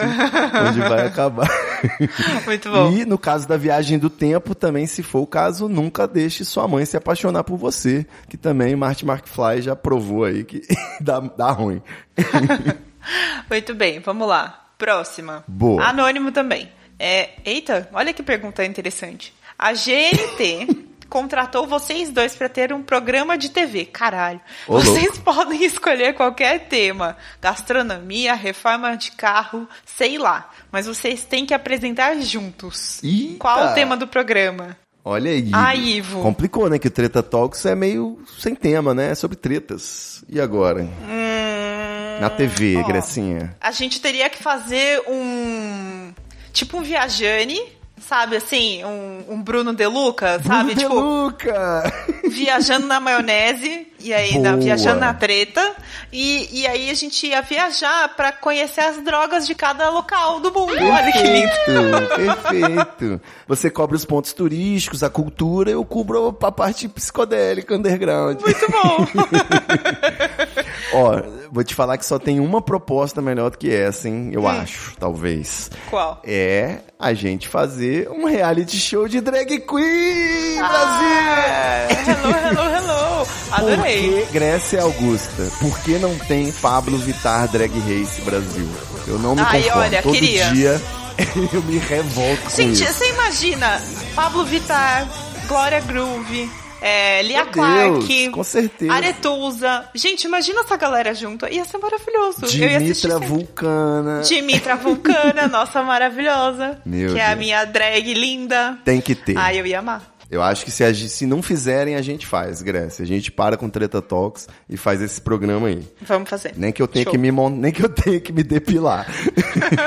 Speaker 3: onde vai acabar. *laughs*
Speaker 4: Muito bom.
Speaker 3: E no caso da viagem do tempo, também, se for o caso, nunca deixe sua mãe se apaixonar por você, que também Marty McFly já provou aí que *laughs* dá, dá ruim. *laughs*
Speaker 4: Muito bem, vamos lá. Próxima.
Speaker 3: Boa.
Speaker 4: Anônimo também. É, eita, olha que pergunta interessante. A GNT contratou vocês dois para ter um programa de TV. Caralho. Ô, vocês louco. *laughs* podem escolher qualquer tema: gastronomia, reforma de carro, sei lá. Mas vocês têm que apresentar juntos.
Speaker 3: Eita.
Speaker 4: Qual o tema do programa?
Speaker 3: Olha aí.
Speaker 4: Ah, Ivo.
Speaker 3: Complicou, né? Que o Treta Talks é meio sem tema, né? É sobre tretas. E agora?
Speaker 4: Hum...
Speaker 3: Na TV, ó, Grecinha.
Speaker 4: A gente teria que fazer um. Tipo um Viajane sabe assim, um, um Bruno De Luca, sabe?
Speaker 3: Bruno tipo, De Luca! *laughs*
Speaker 4: Viajando na maionese, e aí na, viajando na treta, e, e aí a gente ia viajar para conhecer as drogas de cada local do mundo. Perfeito, Olha que lindo! *laughs*
Speaker 3: Perfeito! Você cobre os pontos turísticos, a cultura, eu cubro a parte psicodélica underground.
Speaker 4: Muito bom! *laughs*
Speaker 3: Ó, vou te falar que só tem uma proposta melhor do que essa, hein? Eu hum. acho, talvez.
Speaker 4: Qual?
Speaker 3: É a gente fazer um reality show de drag queen, ah, Brasil!
Speaker 4: Hello, hello, hello! Adorei!
Speaker 3: Por que Grécia Augusta? Por que não tem Pablo Vitar Drag Race Brasil? Eu não me Ai, conformo. olha, Todo queria. dia *laughs* eu me revolto com
Speaker 4: Gente,
Speaker 3: isso.
Speaker 4: você imagina Pablo Vitar, Glória Groove, é, Lia Meu Clark,
Speaker 3: Deus, com certeza.
Speaker 4: Aretusa. Gente, imagina essa galera junto. Ia ser maravilhoso.
Speaker 3: Dimitra Vulcana.
Speaker 4: Dimitra Vulcana, *laughs* nossa maravilhosa.
Speaker 3: Meu que
Speaker 4: Deus. é a minha drag linda.
Speaker 3: Tem que ter.
Speaker 4: Ai, eu ia amar.
Speaker 3: Eu acho que se, a, se não fizerem, a gente faz, Grécia. A gente para com Treta Talks e faz esse programa aí.
Speaker 4: Vamos fazer.
Speaker 3: Nem que eu tenha que me nem que eu tenha que me depilar.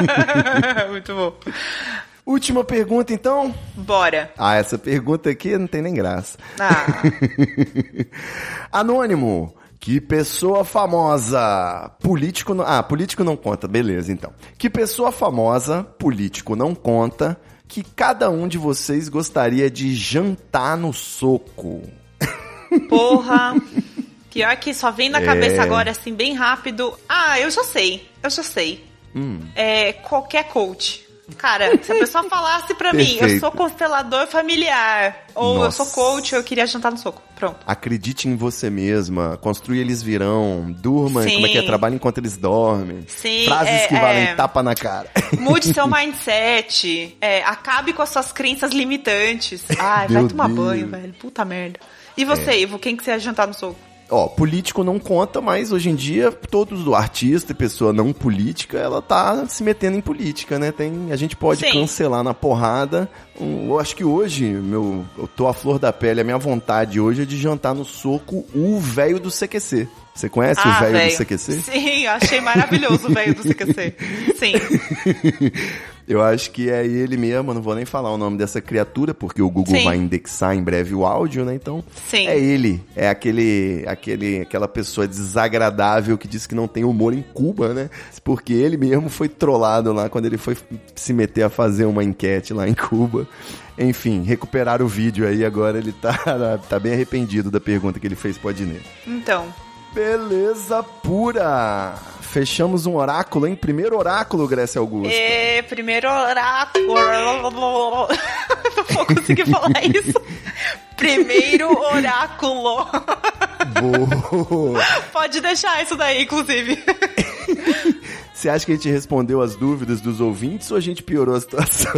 Speaker 3: *laughs*
Speaker 4: Muito bom.
Speaker 3: Última pergunta, então?
Speaker 4: Bora.
Speaker 3: Ah, essa pergunta aqui não tem nem graça.
Speaker 4: Ah. *laughs*
Speaker 3: Anônimo. Que pessoa famosa, político não... Ah, político não conta, beleza, então. Que pessoa famosa, político não conta, que cada um de vocês gostaria de jantar no soco?
Speaker 4: Porra! *laughs* Pior que só vem na é... cabeça agora, assim, bem rápido. Ah, eu já sei, eu já sei.
Speaker 3: Hum.
Speaker 4: É qualquer coach Cara, se a pessoa falasse pra mim, eu sou constelador familiar, ou eu
Speaker 3: Nossa.
Speaker 4: sou coach, eu queria jantar no soco. Pronto.
Speaker 3: Acredite em você mesma, construa eles virão, durma,
Speaker 4: Sim.
Speaker 3: como é que é, trabalhe enquanto eles dormem.
Speaker 4: Sim,
Speaker 3: Frases
Speaker 4: é,
Speaker 3: que valem
Speaker 4: é.
Speaker 3: tapa na cara. *laughs*
Speaker 4: Mude seu mindset. é, acabe com as suas crenças limitantes. Ai, vai
Speaker 3: Meu
Speaker 4: tomar
Speaker 3: Deus.
Speaker 4: banho, velho. Puta merda. E você, Ivo, quem que você ia jantar no soco?
Speaker 3: Ó, político não conta, mas hoje em dia todos do artista e pessoa não política, ela tá se metendo em política, né? Tem, a gente pode
Speaker 4: Sim.
Speaker 3: cancelar na porrada. Um, eu acho que hoje, meu, eu tô à flor da pele, a minha vontade hoje é de jantar no soco o velho do CQC. Você conhece o velho do. CQC?
Speaker 4: Sim, eu achei maravilhoso o velho do CQC. *laughs* Sim. *laughs*
Speaker 3: Eu acho que é ele mesmo, não vou nem falar o nome dessa criatura, porque o Google
Speaker 4: Sim.
Speaker 3: vai indexar em breve o áudio, né? Então,
Speaker 4: Sim.
Speaker 3: é ele. É aquele, aquele, aquela pessoa desagradável que diz que não tem humor em Cuba, né? Porque ele mesmo foi trollado lá quando ele foi se meter a fazer uma enquete lá em Cuba. Enfim, recuperar o vídeo aí, agora ele tá, *laughs* tá bem arrependido da pergunta que ele fez pro Adnet.
Speaker 4: Então.
Speaker 3: Beleza pura! Fechamos um oráculo, hein? Primeiro oráculo, Grécia Augusta.
Speaker 4: E, primeiro oráculo. Não *laughs* vou conseguir falar isso. Primeiro oráculo.
Speaker 3: Boa! *laughs*
Speaker 4: Pode deixar isso daí, inclusive. *laughs*
Speaker 3: Você acha que a gente respondeu as dúvidas dos ouvintes ou a gente piorou a situação?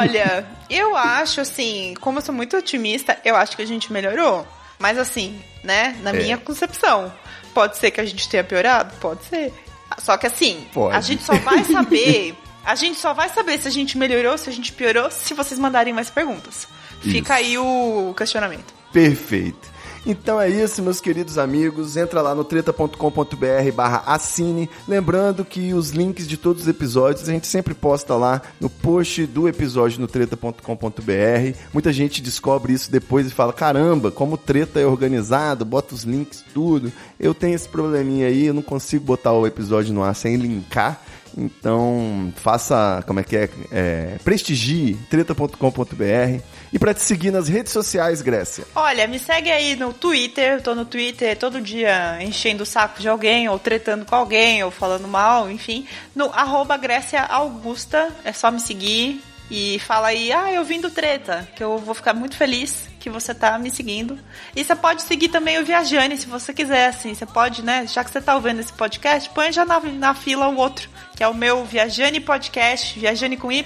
Speaker 4: Olha, eu acho assim, como eu sou muito otimista, eu acho que a gente melhorou. Mas assim, né, na
Speaker 3: É.
Speaker 4: minha concepção, pode ser que a gente tenha piorado? Pode ser. Só que assim,
Speaker 3: Pode.
Speaker 4: a gente só vai saber. *laughs* A gente só vai saber se a gente melhorou, se a gente piorou, se vocês mandarem mais perguntas. Fica aí o questionamento.
Speaker 3: Perfeito. Então é isso, meus queridos amigos. Entra lá no treta.com.br barra assine. Lembrando que os links de todos os episódios a gente sempre posta lá no post do episódio no treta.com.br. Muita gente descobre isso depois e fala: caramba, como treta é organizado, bota os links, tudo. Eu tenho esse probleminha aí, eu não consigo botar o episódio no ar sem linkar. Então, faça, como é que é? é prestigie treta.com.br. E para te seguir nas redes sociais, Grécia.
Speaker 4: Olha, me segue aí no Twitter, eu tô no Twitter todo dia enchendo o saco de alguém, ou tretando com alguém, ou falando mal, enfim. No arroba Grécia Augusta, é só me seguir e fala aí, ah, eu vim do treta, que eu vou ficar muito feliz que você tá me seguindo. E você pode seguir também o Viajane, se você quiser, assim, você pode, né, já que você tá ouvindo esse podcast, põe já na, na fila o outro, que é o meu Viajane Podcast, Viajane com Y,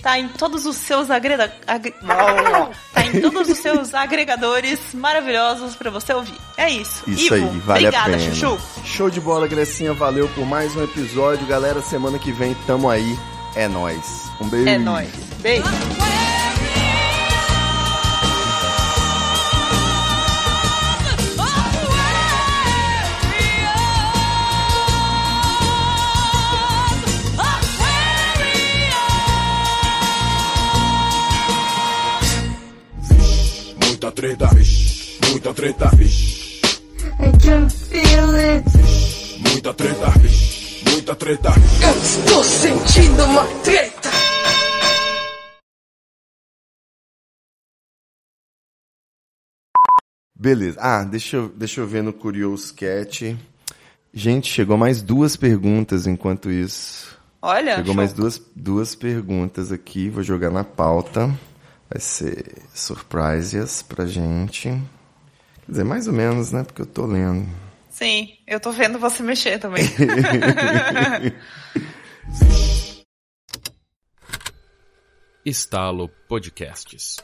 Speaker 4: tá em todos os seus agrega... agre- *laughs* tá em todos os seus agregadores maravilhosos pra você ouvir. É isso.
Speaker 3: Isso
Speaker 4: Ivo,
Speaker 3: aí, vale
Speaker 4: obrigada,
Speaker 3: a pena.
Speaker 4: Chuchu.
Speaker 3: Show de bola, Grecinha. Valeu por mais um episódio. Galera, semana que vem tamo aí. É nóis. Um beijo.
Speaker 4: É nóis. Beijo.
Speaker 1: Treta, vixe. Muita treta, vixe.
Speaker 2: I can feel it.
Speaker 1: Muita treta, vixe. Muita treta.
Speaker 2: Eu estou sentindo uma treta.
Speaker 3: Beleza. Ah, deixa eu, deixa eu ver no Curious Cat. Gente, chegou mais duas perguntas enquanto isso.
Speaker 4: Olha,
Speaker 3: Chegou
Speaker 4: show.
Speaker 3: mais duas, duas perguntas aqui. Vou jogar na pauta. Vai ser surprises pra gente. Quer dizer, mais ou menos, né? Porque eu tô lendo.
Speaker 4: Sim, eu tô vendo você mexer também. *laughs*
Speaker 5: Estalo Podcasts.